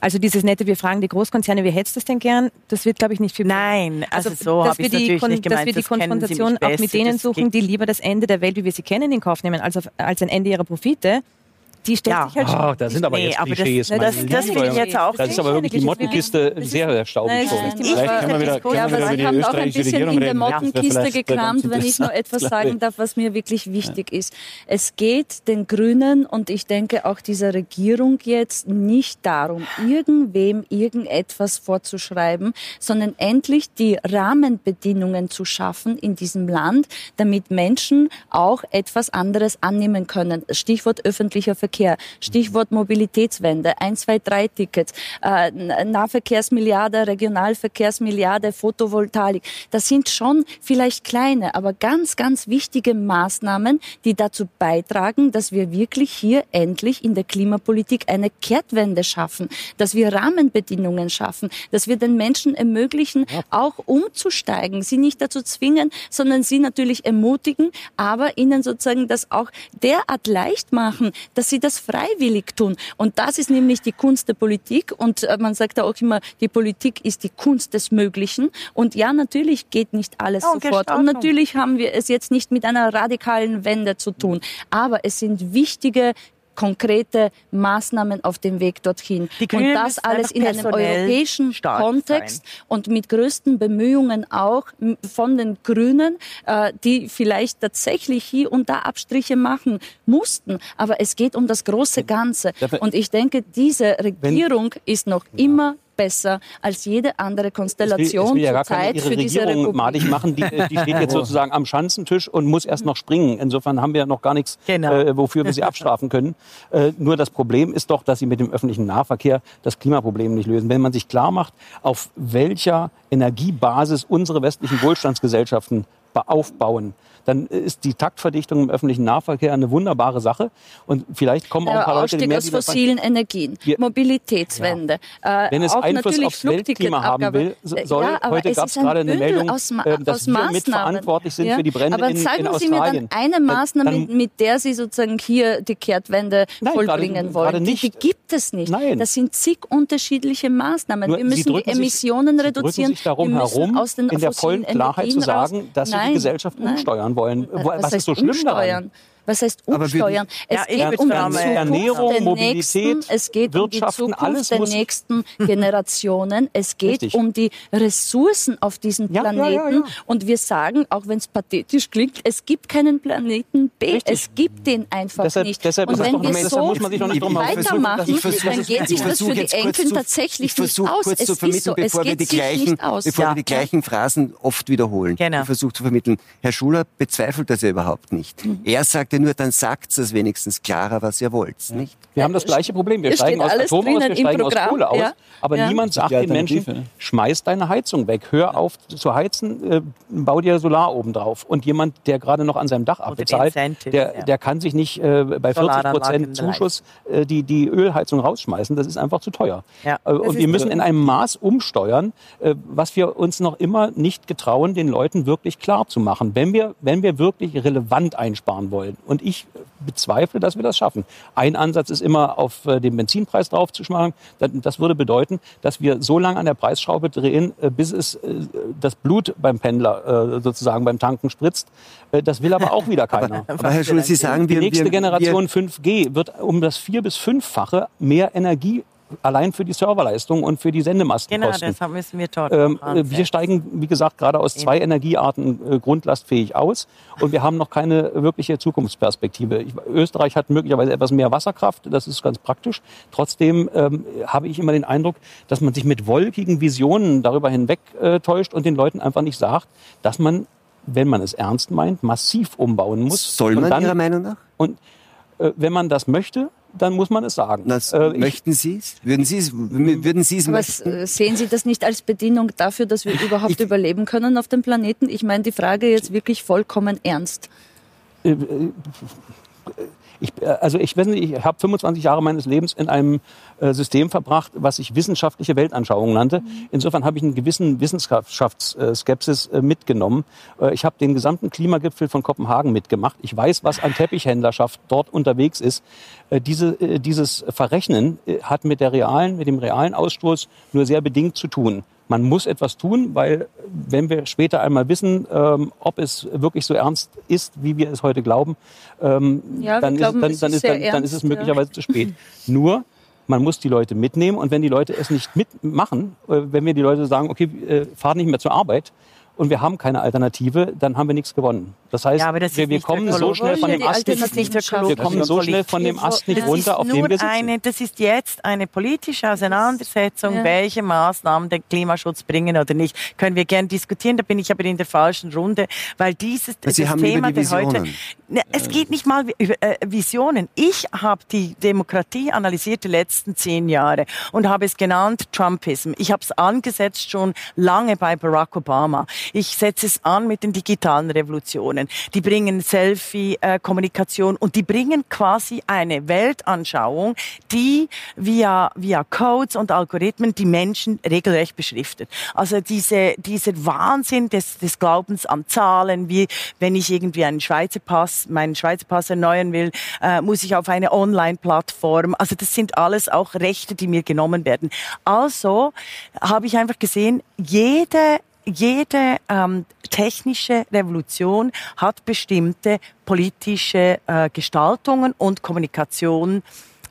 S5: Also dieses nette, wir fragen die Großkonzerne, wie hättest du es denn gern? Das wird, glaube ich, nicht viel.
S7: Nein, also, also so dass wir die,
S5: gemeint, dass wir die Konfrontation auch mit denen suchen, die lieber das Ende der Welt, wie wir sie kennen, in Kauf nehmen, als, auf, als ein Ende ihrer Profite die stellt ja. sich halt schon.
S6: Oh, da sind aber nee, jetzt Klischees.
S7: Aber das, das, das ich jetzt auch.
S6: Das ist aber wirklich die Mottenkiste sehr, sehr staubig schon.
S3: Vielleicht können wir wieder, können ja, wir wieder Sie haben auch ein bisschen in der Mottenkiste gekramt, wenn ich nur etwas sagen darf, was mir wirklich wichtig ist. Es geht den Grünen und ich denke auch dieser Regierung jetzt nicht darum, irgendwem irgendetwas vorzuschreiben, sondern endlich die Rahmenbedingungen zu schaffen in diesem Land, damit Menschen auch etwas anderes annehmen können. Stichwort öffentlicher Verkehr. Verkehr. Stichwort Mobilitätswende, 1, 2, 3 Tickets, äh, Nahverkehrsmilliarde, Regionalverkehrsmilliarde, Photovoltaik. Das sind schon vielleicht kleine, aber ganz, ganz wichtige Maßnahmen, die dazu beitragen, dass wir wirklich hier endlich in der Klimapolitik eine Kehrtwende schaffen, dass wir Rahmenbedingungen schaffen, dass wir den Menschen ermöglichen, auch umzusteigen, sie nicht dazu zwingen, sondern sie natürlich ermutigen, aber ihnen sozusagen das auch derart leicht machen, dass sie das das freiwillig tun. Und das ist nämlich die Kunst der Politik. Und äh, man sagt ja auch immer, die Politik ist die Kunst des Möglichen. Und ja, natürlich geht nicht alles oh, sofort. Und natürlich haben wir es jetzt nicht mit einer radikalen Wende zu tun. Aber es sind wichtige konkrete Maßnahmen auf dem Weg dorthin. und das alles in einem europäischen Kontext sein. und mit größten Bemühungen auch von den Grünen, äh, die vielleicht tatsächlich hier und da Abstriche machen mussten. Aber es geht um das große Ganze. Und ich denke, diese Regierung ist noch immer besser als jede andere Konstellation
S6: will, ja Zeit für diese Regierung madig machen. Die, die steht jetzt sozusagen am Schanzentisch und muss erst noch springen. Insofern haben wir noch gar nichts, genau. äh, wofür wir sie abstrafen können. Äh, nur das Problem ist doch, dass sie mit dem öffentlichen Nahverkehr das Klimaproblem nicht lösen. Wenn man sich klar macht, auf welcher Energiebasis unsere westlichen Wohlstandsgesellschaften aufbauen, dann ist die Taktverdichtung im öffentlichen Nahverkehr eine wunderbare Sache. Und vielleicht kommen auch ein paar Leute,
S3: Ausstieg die mehr aus fossilen Energien, Wir, Mobilitätswende.
S6: Ja. Äh, Wenn es Einfluss aufs Weltklima haben will, soll, ja, heute gab es gerade eine Meldung, aus, äh, dass wir mitverantwortlich sind ja. für die Brände aber in,
S3: zeigen
S6: in
S3: Sie mir dann eine Maßnahme, dann, mit der Sie sozusagen hier die Kehrtwende Nein, vollbringen gerade, wollen. Nicht. Die, die, gibt es nicht. Nein. Das sind zig unterschiedliche Maßnahmen. Nur, wir müssen die Emissionen
S6: sich,
S3: reduzieren.
S6: Sie sich darum herum, aus den in der vollen Klarheit zu sagen, dass Sie die Gesellschaft umsteuern wollen. Was, Was ist so schlimm umsteuern? daran?
S3: Was heißt umsteuern? Es geht um die
S7: sagen,
S3: Zukunft
S6: Ernährung,
S3: der
S6: Mobilität,
S3: nächsten, es geht um die Zukunft
S6: alles
S3: der nächsten Generationen. Es geht
S6: Richtig.
S3: um die Ressourcen auf diesem
S6: Ja, ja,
S3: Planeten.
S6: ja, ja.
S3: Und wir sagen, auch wenn es pathetisch klingt, es gibt keinen Planeten B.
S6: Richtig.
S3: Es gibt den einfach
S6: Deshalb-
S3: nicht.
S6: deshalb
S3: und wenn wir
S6: deshalb
S3: so
S6: muss man sich doch nicht drum herum-
S3: weitermachen, dann geht
S1: ich
S3: sich das für die Enkel tatsächlich nicht aus.
S1: kurz
S3: es
S1: zu
S3: ist
S1: vermitteln,
S3: so, es
S1: bevor wir
S3: geht
S1: die
S3: sich
S1: gleichen,
S3: nicht aus.
S1: bevor
S7: Ja.
S1: wir die gleichen Phrasen oft wiederholen.
S7: Genau.
S1: Ich versuche zu vermitteln. Herr Schuler bezweifelt das ja überhaupt nicht.
S3: Mhm.
S1: Er sagt ja nur, dann sagt es wenigstens klarer, was ihr wollt, nicht?
S6: Wir haben das gleiche Problem. Wir steigen aus Atom aus, wir steigen aus
S3: Programm,
S6: Kohle aus.
S3: ja.
S6: Aber
S3: Ja.
S6: niemand sagt den Menschen,
S4: ne?
S6: schmeiß deine Heizung weg, hör auf zu heizen, äh, bau dir Solar oben drauf. Und jemand, der gerade noch an seinem Dach abbezahlt, der, der kann sich nicht äh, bei 40
S7: Solaranlagen
S6: Prozent Zuschuss äh, die, die Ölheizung rausschmeißen. Das ist einfach zu teuer.
S7: Ja.
S6: Äh, und wir müssen in einem Maß umsteuern, äh, was wir uns noch immer nicht getrauen, den Leuten wirklich klar zu machen, wenn wir, wenn wir wirklich relevant einsparen wollen. Und ich bezweifle, dass wir das schaffen. Ein Ansatz ist immer, auf äh, den Benzinpreis draufzuschlagen. Das, würde bedeuten, dass wir so lange an der Preisschraube drehen, äh, bis es äh, das Blut beim Pendler sozusagen beim Tanken spritzt. Das will aber auch wieder keiner.
S1: Aber Herr Schuler, Sie sagen,
S6: Die
S1: wir,
S6: nächste
S1: wir,
S6: Generation 5G wird um das vier- bis fünffache mehr Energie allein für die Serverleistung und für die Sendemasten
S7: Genau, deshalb müssen wir dort
S6: Ähm, äh, wir steigen, wie gesagt, gerade aus zwei Energiearten äh, grundlastfähig aus und wir haben noch keine wirkliche Zukunftsperspektive. Ich, Österreich hat möglicherweise etwas mehr Wasserkraft, das ist ganz praktisch. Trotzdem ähm, habe ich immer den Eindruck, dass man sich mit wolkigen Visionen darüber hinweg äh, täuscht und den Leuten einfach nicht sagt, dass man, wenn man es ernst meint, massiv umbauen muss.
S1: soll man
S6: dann,
S1: Ihrer Meinung nach?
S6: Und äh, wenn man das möchte, dann muss man es sagen.
S1: Das,
S6: Äh, ich-
S1: möchten Sie es? Würden Sie es, würden Sie es
S3: Aber
S1: möchten?
S3: sehen Sie das nicht als Bedingung dafür, dass wir überhaupt überleben können auf dem Planeten? Ich meine die Frage jetzt wirklich vollkommen ernst.
S6: Äh, äh, ich, äh, also ich weiß nicht, ich habe 25 Jahre meines Lebens in einem äh, System verbracht, was ich wissenschaftliche Weltanschauung nannte. Insofern habe ich einen gewissen Wissenschaftsskepsis äh, mitgenommen. Äh, ich habe den gesamten Klimagipfel von Kopenhagen mitgemacht. Ich weiß, was an Teppichhändlerschaft dort unterwegs ist. Äh, diese, äh, dieses Verrechnen äh, hat mit der realen, mit dem realen Ausstoß nur sehr bedingt zu tun. Man muss etwas tun, weil wenn wir später einmal wissen, ähm, ob es wirklich so ernst ist, wie wir es heute glauben, ähm,
S3: Ja,
S6: dann,
S3: glauben,
S6: ist,
S3: es
S6: dann, dann,
S3: ist
S6: ist,
S3: sehr
S6: dann, dann ist es
S3: ernst, ja.
S6: möglicherweise zu spät. Nur, man muss die Leute mitnehmen und wenn die Leute es nicht mitmachen, äh, wenn wir die Leute sagen, okay, äh, fahrt nicht mehr zur Arbeit und wir haben keine Alternative, dann haben wir nichts gewonnen. Das heißt,
S7: Ja, das
S6: wir, wir kommen so schnell von dem Ast nicht, wir kommen so schnell von dem Ast nicht runter, auf dem wir sitzen.
S7: eine, das ist jetzt eine politische Auseinandersetzung,
S3: Ja.
S7: welche Maßnahmen den Klimaschutz bringen oder nicht. Können wir gern diskutieren, da bin ich aber in der falschen Runde, weil dieses
S1: Sie
S7: das Thema
S1: die
S7: der heute.
S1: Visionen.
S7: Ne, es geht nicht mal über äh, Visionen. Ich habe die Demokratie analysiert die letzten zehn Jahre und habe es genannt Trumpism. Ich habe es angesetzt schon lange bei Barack Obama. Ich setze es an mit den digitalen Revolutionen. Die bringen Selfie-Kommunikation und die bringen quasi eine Weltanschauung, die via, via Codes und Algorithmen die Menschen regelrecht beschriftet. Also diese, dieser Wahnsinn des, des Glaubens an Zahlen, wie wenn ich irgendwie einen Schweizer Pass, meinen Schweizer Pass erneuern will, äh, muss ich auf eine Online-Plattform. Also das sind alles auch Rechte, die mir genommen werden. Also habe ich einfach gesehen, jede jede ähm, technische Revolution hat bestimmte politische äh, Gestaltungen und Kommunikation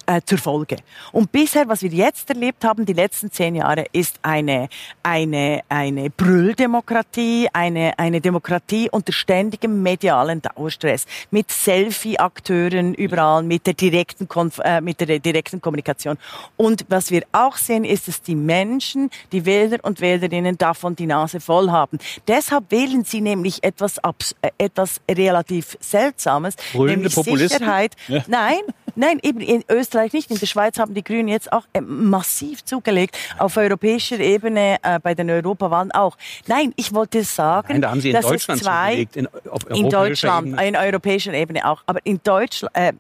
S7: äh, zur Folge. Und bisher, was wir jetzt erlebt haben, die letzten zehn Jahre, ist eine, eine, eine Brülldemokratie, eine, eine Demokratie unter ständigem medialen Dauerstress, mit Selfie-Akteuren überall, mit der direkten, Konf äh, mit der direkten Kommunikation. Und was wir auch sehen, ist, dass die Menschen, die Wähler und Wählerinnen davon die Nase voll haben. Deshalb wählen sie nämlich etwas, abs äh, etwas relativ Seltsames,
S6: Brüllende
S7: nämlich
S6: Populisten?
S7: Sicherheit. Nein, nein, eben in Österreich nicht. In der Schweiz haben die Grünen jetzt auch äh, massiv zugelegt. Auf europäischer Ebene, äh, bei den Europawahlen auch. Nein, ich wollte sagen,
S6: Nein, da haben Sie in
S7: dass es
S6: Deutschland
S7: zwei,
S6: zugelegt, in,
S7: in Deutschland,
S6: Ebene.
S7: in europäischer Ebene auch. Aber in Deutschland, äh,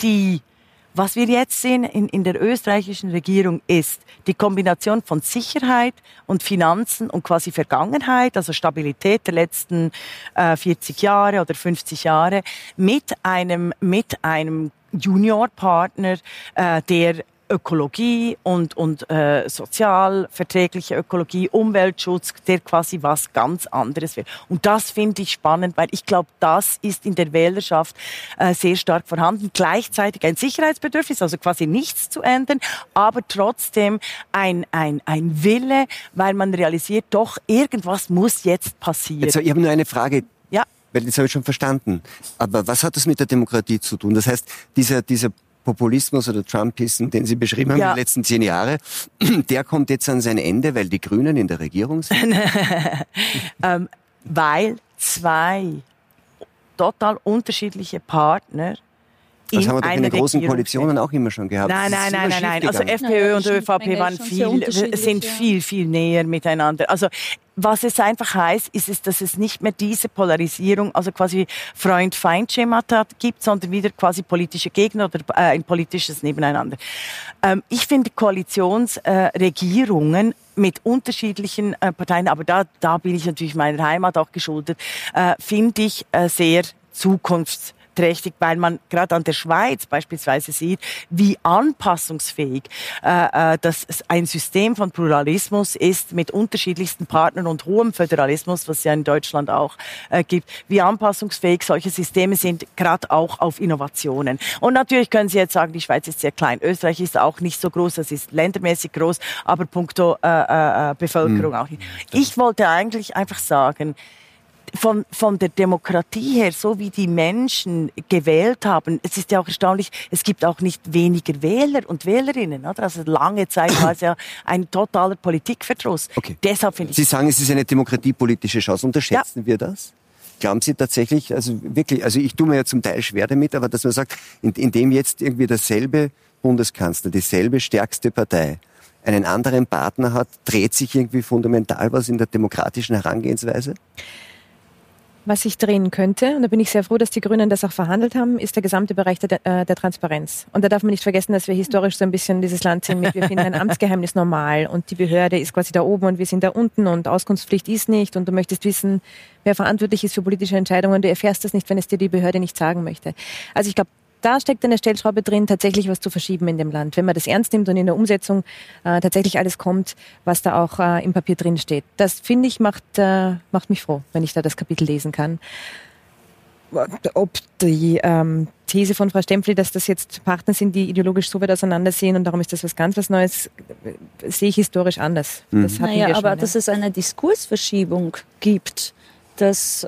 S7: die, was wir jetzt sehen in, in der österreichischen Regierung ist die Kombination von Sicherheit und Finanzen und quasi Vergangenheit, also Stabilität der letzten äh, 40 Jahre oder 50 Jahre, mit einem, mit einem Juniorpartner, äh, der Ökologie und, und äh, sozialverträgliche Ökologie, Umweltschutz, der quasi was ganz anderes will. Und das finde ich spannend, weil ich glaube, das ist in der Wählerschaft äh, sehr stark vorhanden. Gleichzeitig ein Sicherheitsbedürfnis, also quasi nichts zu ändern, aber trotzdem ein, ein, ein Wille, weil man realisiert, doch, irgendwas muss jetzt passieren.
S1: Jetzt, ich habe nur eine Frage. Weil das habe ich schon verstanden. Aber was hat das mit der Demokratie zu tun? Das heißt, dieser, dieser Populismus oder Trumpism, den Sie beschrieben haben ja. die letzten zehn Jahre, der kommt jetzt an sein Ende, weil die Grünen in der Regierung sind?
S7: ähm, weil zwei total unterschiedliche Partner
S1: das haben wir doch in den großen Koalitionen auch immer schon gehabt.
S7: Nein, nein, nein, nein, nein. Also FPÖ und ÖVP waren viel, sind viel, viel näher miteinander. Also was es einfach heißt, ist es, dass es nicht mehr diese Polarisierung, also quasi Freund-Feind-Schemata gibt, sondern wieder quasi politische Gegner oder äh, ein politisches Nebeneinander. Ähm, ich finde Koalitionsregierungen äh, mit unterschiedlichen äh, Parteien, aber da, da bin ich natürlich meiner Heimat auch geschuldet, äh, finde ich äh, sehr zukunfts trächtig, weil man gerade an der Schweiz beispielsweise sieht, wie anpassungsfähig äh, äh, das ein System von Pluralismus ist mit unterschiedlichsten Partnern und hohem Föderalismus, was ja in Deutschland auch äh, gibt, wie anpassungsfähig solche Systeme sind, gerade auch auf Innovationen. Und natürlich können Sie jetzt sagen, die Schweiz ist sehr klein, Österreich ist auch nicht so groß, das ist ländermäßig groß, aber punkto äh, äh, äh Bevölkerung mhm. auch nicht. Ich wollte eigentlich einfach sagen, von, von der Demokratie her, so wie die Menschen gewählt haben, es ist ja auch erstaunlich, es gibt auch nicht weniger Wähler und Wählerinnen. Oder? Also lange Zeit war es ja ein totaler Politikverdruss.
S1: Okay. Deshalb finde ich Sie sagen, es ist eine demokratiepolitische Chance. Unterschätzen ja. wir das? Glauben Sie tatsächlich, also wirklich, also ich tue mir ja zum Teil schwer damit, aber dass man sagt, indem in jetzt irgendwie derselbe Bundeskanzler, dieselbe stärkste Partei einen anderen Partner hat, dreht sich irgendwie fundamental was in der demokratischen Herangehensweise?
S5: Was sich drehen könnte, und da bin ich sehr froh, dass die Grünen das auch verhandelt haben, ist der gesamte Bereich der, äh, der Transparenz. Und da darf man nicht vergessen, dass wir historisch so ein bisschen dieses Land sind mit, wir finden ein Amtsgeheimnis normal und die Behörde ist quasi da oben und wir sind da unten und Auskunftspflicht ist nicht und du möchtest wissen, wer verantwortlich ist für politische Entscheidungen. Du erfährst das nicht, wenn es dir die Behörde nicht sagen möchte. Also ich glaube, da steckt eine Stellschraube drin, tatsächlich was zu verschieben in dem Land. Wenn man das ernst nimmt und in der Umsetzung äh, tatsächlich alles kommt, was da auch äh, im Papier drin steht. Das finde ich macht, äh, macht mich froh, wenn ich da das Kapitel lesen kann. Ob die ähm, These von Frau Stempfli, dass das jetzt Partner sind, die ideologisch so weit auseinandersehen und darum ist das was ganz was Neues, sehe ich historisch anders.
S3: Mhm. Das naja, schon, aber ja. dass es eine Diskursverschiebung gibt, das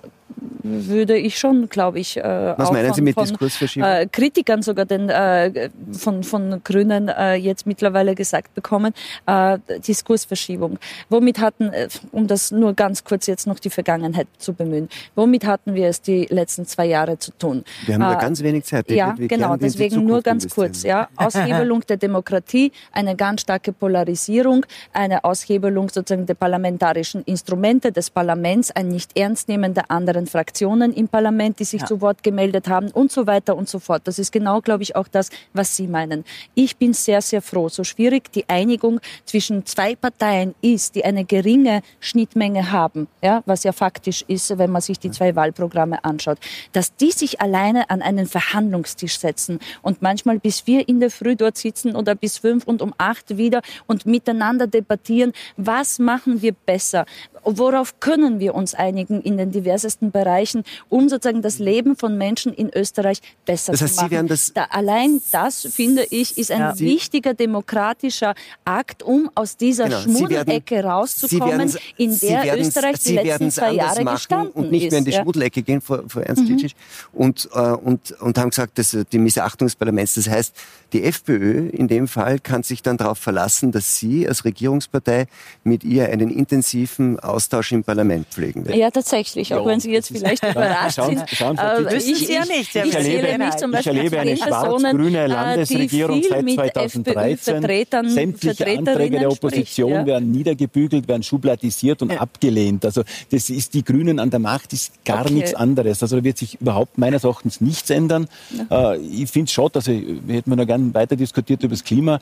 S3: würde ich schon, glaube ich, äh,
S1: Was meinen von, Sie mit Diskursverschiebung?
S3: Äh, Kritikern sogar den, äh, von, von Grünen äh, jetzt mittlerweile gesagt bekommen, äh, Diskursverschiebung. Womit hatten, äh, um das nur ganz kurz jetzt noch die Vergangenheit zu bemühen, womit hatten wir es die letzten zwei Jahre zu tun?
S1: Wir haben nur ganz wenig Zeit.
S3: Ja, genau, deswegen nur ganz kurz. Ja, Aushebelung der Demokratie, eine ganz starke Polarisierung, eine Aushebelung sozusagen der parlamentarischen Instrumente des Parlaments, ein Nicht-Ernstnehmen der anderen anderen Fraktionen im Parlament, die sich ja. zu Wort gemeldet haben und so weiter und so fort. Das ist genau, glaube ich, auch das, was Sie meinen. Ich bin sehr, sehr froh, so schwierig die Einigung zwischen zwei Parteien ist, die eine geringe Schnittmenge haben, ja, was ja faktisch ist, wenn man sich die zwei Wahlprogramme anschaut, dass die sich alleine an einen Verhandlungstisch setzen und manchmal bis vier in der Früh dort sitzen oder bis fünf und um acht wieder und miteinander debattieren, was machen wir besser, worauf können wir uns einigen in den diversesten Bereichen, um sozusagen das Leben von Menschen in Österreich besser das heißt, zu machen. Das da, allein das, finde ich, ist ein ja. wichtiger demokratischer Akt, um aus dieser genau. Schmuddelecke rauszukommen, in der Österreich die letzten zwei Jahre gestanden
S1: und nicht mehr in die
S3: ja.
S1: Schmuddelecke gehen vor, vor Ernst mhm. und, äh, und, und haben gesagt, dass die Missachtung des Parlaments, das heißt, die FPÖ in dem Fall kann sich dann darauf verlassen, dass sie als Regierungspartei mit ihr einen intensiven Austausch im Parlament pflegen
S3: wird. Ja, tatsächlich, auch ja. wenn Sie jetzt vielleicht überrascht schauen, sind. Schauen,
S7: schauen äh, ich, ja nicht. Ich, ich,
S6: erlebe, mich zum Beispiel ich erlebe eine schwarz-grüne äh, Landesregierung seit 2013. Sämtliche Anträge der Opposition ja. werden niedergebügelt, werden schubladisiert und ja. abgelehnt. Also das ist die Grünen an der Macht, ist gar okay. nichts anderes. Also da wird sich überhaupt meines Erachtens nichts ändern. Ja. Äh, ich finde es schade, also wir hätten noch gerne weiter diskutiert über das Klima.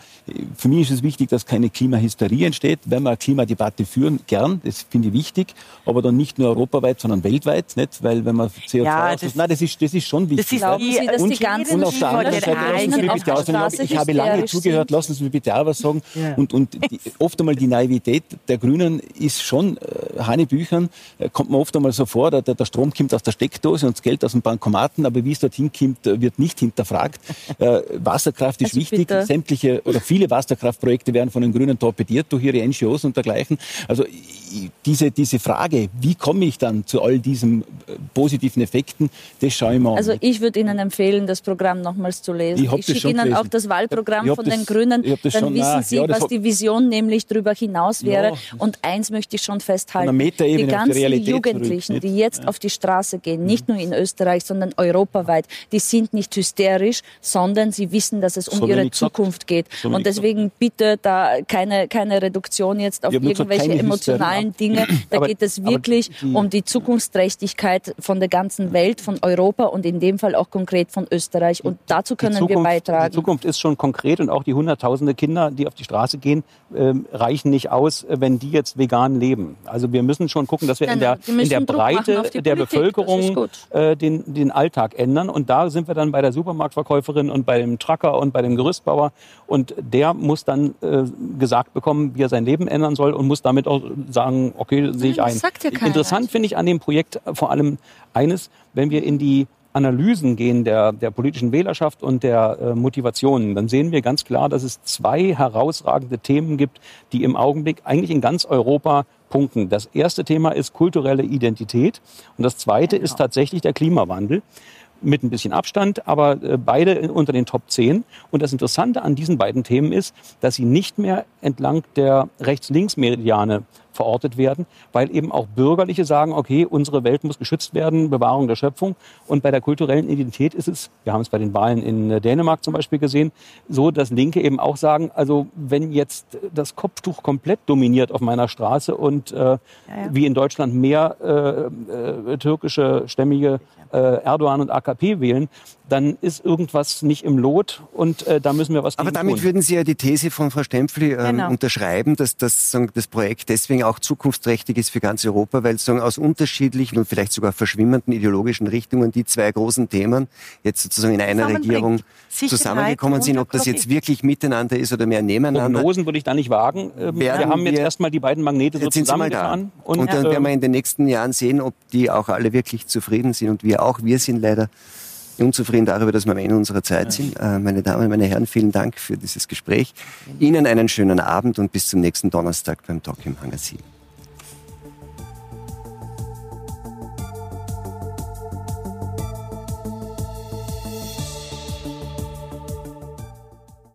S6: Für mich ist es wichtig, dass keine Klimahysterie entsteht. Wenn wir eine Klimadebatte führen, gern. Das finde
S4: ich wichtig, aber dann nicht nur europaweit, sondern weltweit, nicht? Weil wenn man CO2
S7: Ja, das-
S4: nein, das ist, das ist schon wichtig.
S7: Das ist
S3: dass
S4: und,
S3: die ganzen
S4: und auf der anderen Seite, lassen Sie mich bitte
S3: der
S4: ausreden,
S3: Straße
S4: ich habe lange zugehört, lassen Sie mich bitte auch was sagen.
S7: Ja.
S4: Und, und die, oft einmal die Naivität der Grünen ist schon, äh, Hanebüchern, äh, kommt mir oft einmal so vor, der, der Strom kommt aus der Steckdose und das Geld aus dem Bankomaten, aber wie es dorthin kommt, wird nicht hinterfragt. Äh, Wasserkraft ist
S3: Also
S4: wichtig,
S3: bitte.
S4: sämtliche oder viele Wasserkraftprojekte werden von den Grünen torpediert durch ihre NGOs und dergleichen. Also i- diese, diese Frage, wie komme ich dann zu all diesen äh, positiven Effekten, das schaue ich mir an.
S3: Also ich würde Ihnen empfehlen, das Programm nochmals zu lesen.
S4: Ich das
S3: schicke Ihnen
S4: gelesen.
S3: auch das Wahlprogramm
S4: Ich
S3: von
S4: das-
S3: den Grünen.
S4: ich
S3: Dann
S4: schon-
S3: wissen Sie,
S4: ja,
S3: was die Vision nämlich darüber hinaus wäre.
S4: Ja.
S3: Und eins möchte ich schon festhalten. Die
S4: die
S3: ganzen
S4: Realität
S3: Jugendlichen, die jetzt auf die Straße gehen, nicht nur in Österreich, sondern europaweit, die sind nicht hysterisch, sondern sie wissen, dass es um
S4: So
S3: ihre
S4: wenig gesagt.
S3: Zukunft geht.
S4: So
S3: Und deswegen bitte da keine, keine Reduktion jetzt auf
S4: Ich
S3: irgendwelche emotionalen Dinge. Da
S6: Aber-
S3: geht es wirklich
S6: die-
S3: um die Zukunftsträchtigkeit von der ganzen Welt, von Europa und in dem Fall auch konkret von Österreich. Und dazu können
S6: die
S3: wir
S6: Zukunft,
S3: beitragen.
S6: Die Zukunft ist schon konkret und auch die hunderttausende Kinder, die auf die Straße gehen, ähm, reichen nicht aus, äh, wenn die jetzt vegan leben. Also wir müssen schon gucken, dass wir
S3: Nein,
S6: in der,
S3: nein,
S6: in der Breite der
S3: Politik,
S6: Bevölkerung äh, den, den Alltag ändern. Und da sind wir dann bei der Supermarktverkäuferin und bei dem Trucker und bei dem Gerüstbauer. Und der muss dann äh, gesagt bekommen, wie er sein Leben ändern soll und muss damit auch sagen, okay, sehe ich ein. Interessant finde ich an dem Projekt vor allem eines, wenn wir in die Analysen gehen der, der politischen Wählerschaft und der äh, Motivationen, dann sehen wir ganz klar, dass es zwei herausragende Themen gibt, die im Augenblick eigentlich in ganz Europa punkten. Das erste Thema ist kulturelle Identität und das zweite ist tatsächlich der Klimawandel mit ein bisschen Abstand, aber äh, beide unter den Top 10. Und das Interessante an diesen beiden Themen ist, dass sie nicht mehr entlang der Rechts-Links-Mediane verortet werden, weil eben auch Bürgerliche sagen, okay, unsere Welt muss geschützt werden, Bewahrung der Schöpfung. Und bei der kulturellen Identität ist es, wir haben es bei den Wahlen in äh, Dänemark zum Beispiel gesehen, so, dass Linke eben auch sagen, also wenn jetzt das Kopftuch komplett dominiert auf meiner Straße und äh, wie in Deutschland mehr äh, äh, türkische, stämmige äh, Erdogan und AKP wählen, dann ist irgendwas nicht im Lot und äh, da müssen wir was
S1: Aber
S6: gegen
S1: damit
S6: tun.
S1: würden Sie ja die These von Frau Stempfli ähm,
S7: Genau.
S1: unterschreiben, dass das, sagen, das Projekt deswegen auch zukunftsträchtig ist für ganz Europa, weil sagen, aus unterschiedlichen und vielleicht sogar verschwimmenden ideologischen Richtungen die zwei großen Themen jetzt sozusagen in einer. Regierung
S7: Sicherheit
S1: zusammengekommen sind.
S7: und
S1: Ob das jetzt wirklich miteinander ist oder mehr nebeneinander.
S6: Prognosen würde ich da nicht wagen. Ähm, Wir haben jetzt
S1: wir-
S6: erstmal die beiden Magnete so
S1: da.
S6: zusammengefahren.
S1: Und, dann
S6: äh,
S1: werden wir in den nächsten Jahren sehen, ob die auch alle wirklich zufrieden sind. Und wir auch. Wir sind leider unzufrieden darüber, dass wir am Ende unserer Zeit sind. Äh, meine Damen, meine Herren, vielen Dank für dieses Gespräch. Ihnen einen schönen Abend und bis zum nächsten Donnerstag beim Talk im Hangar 7.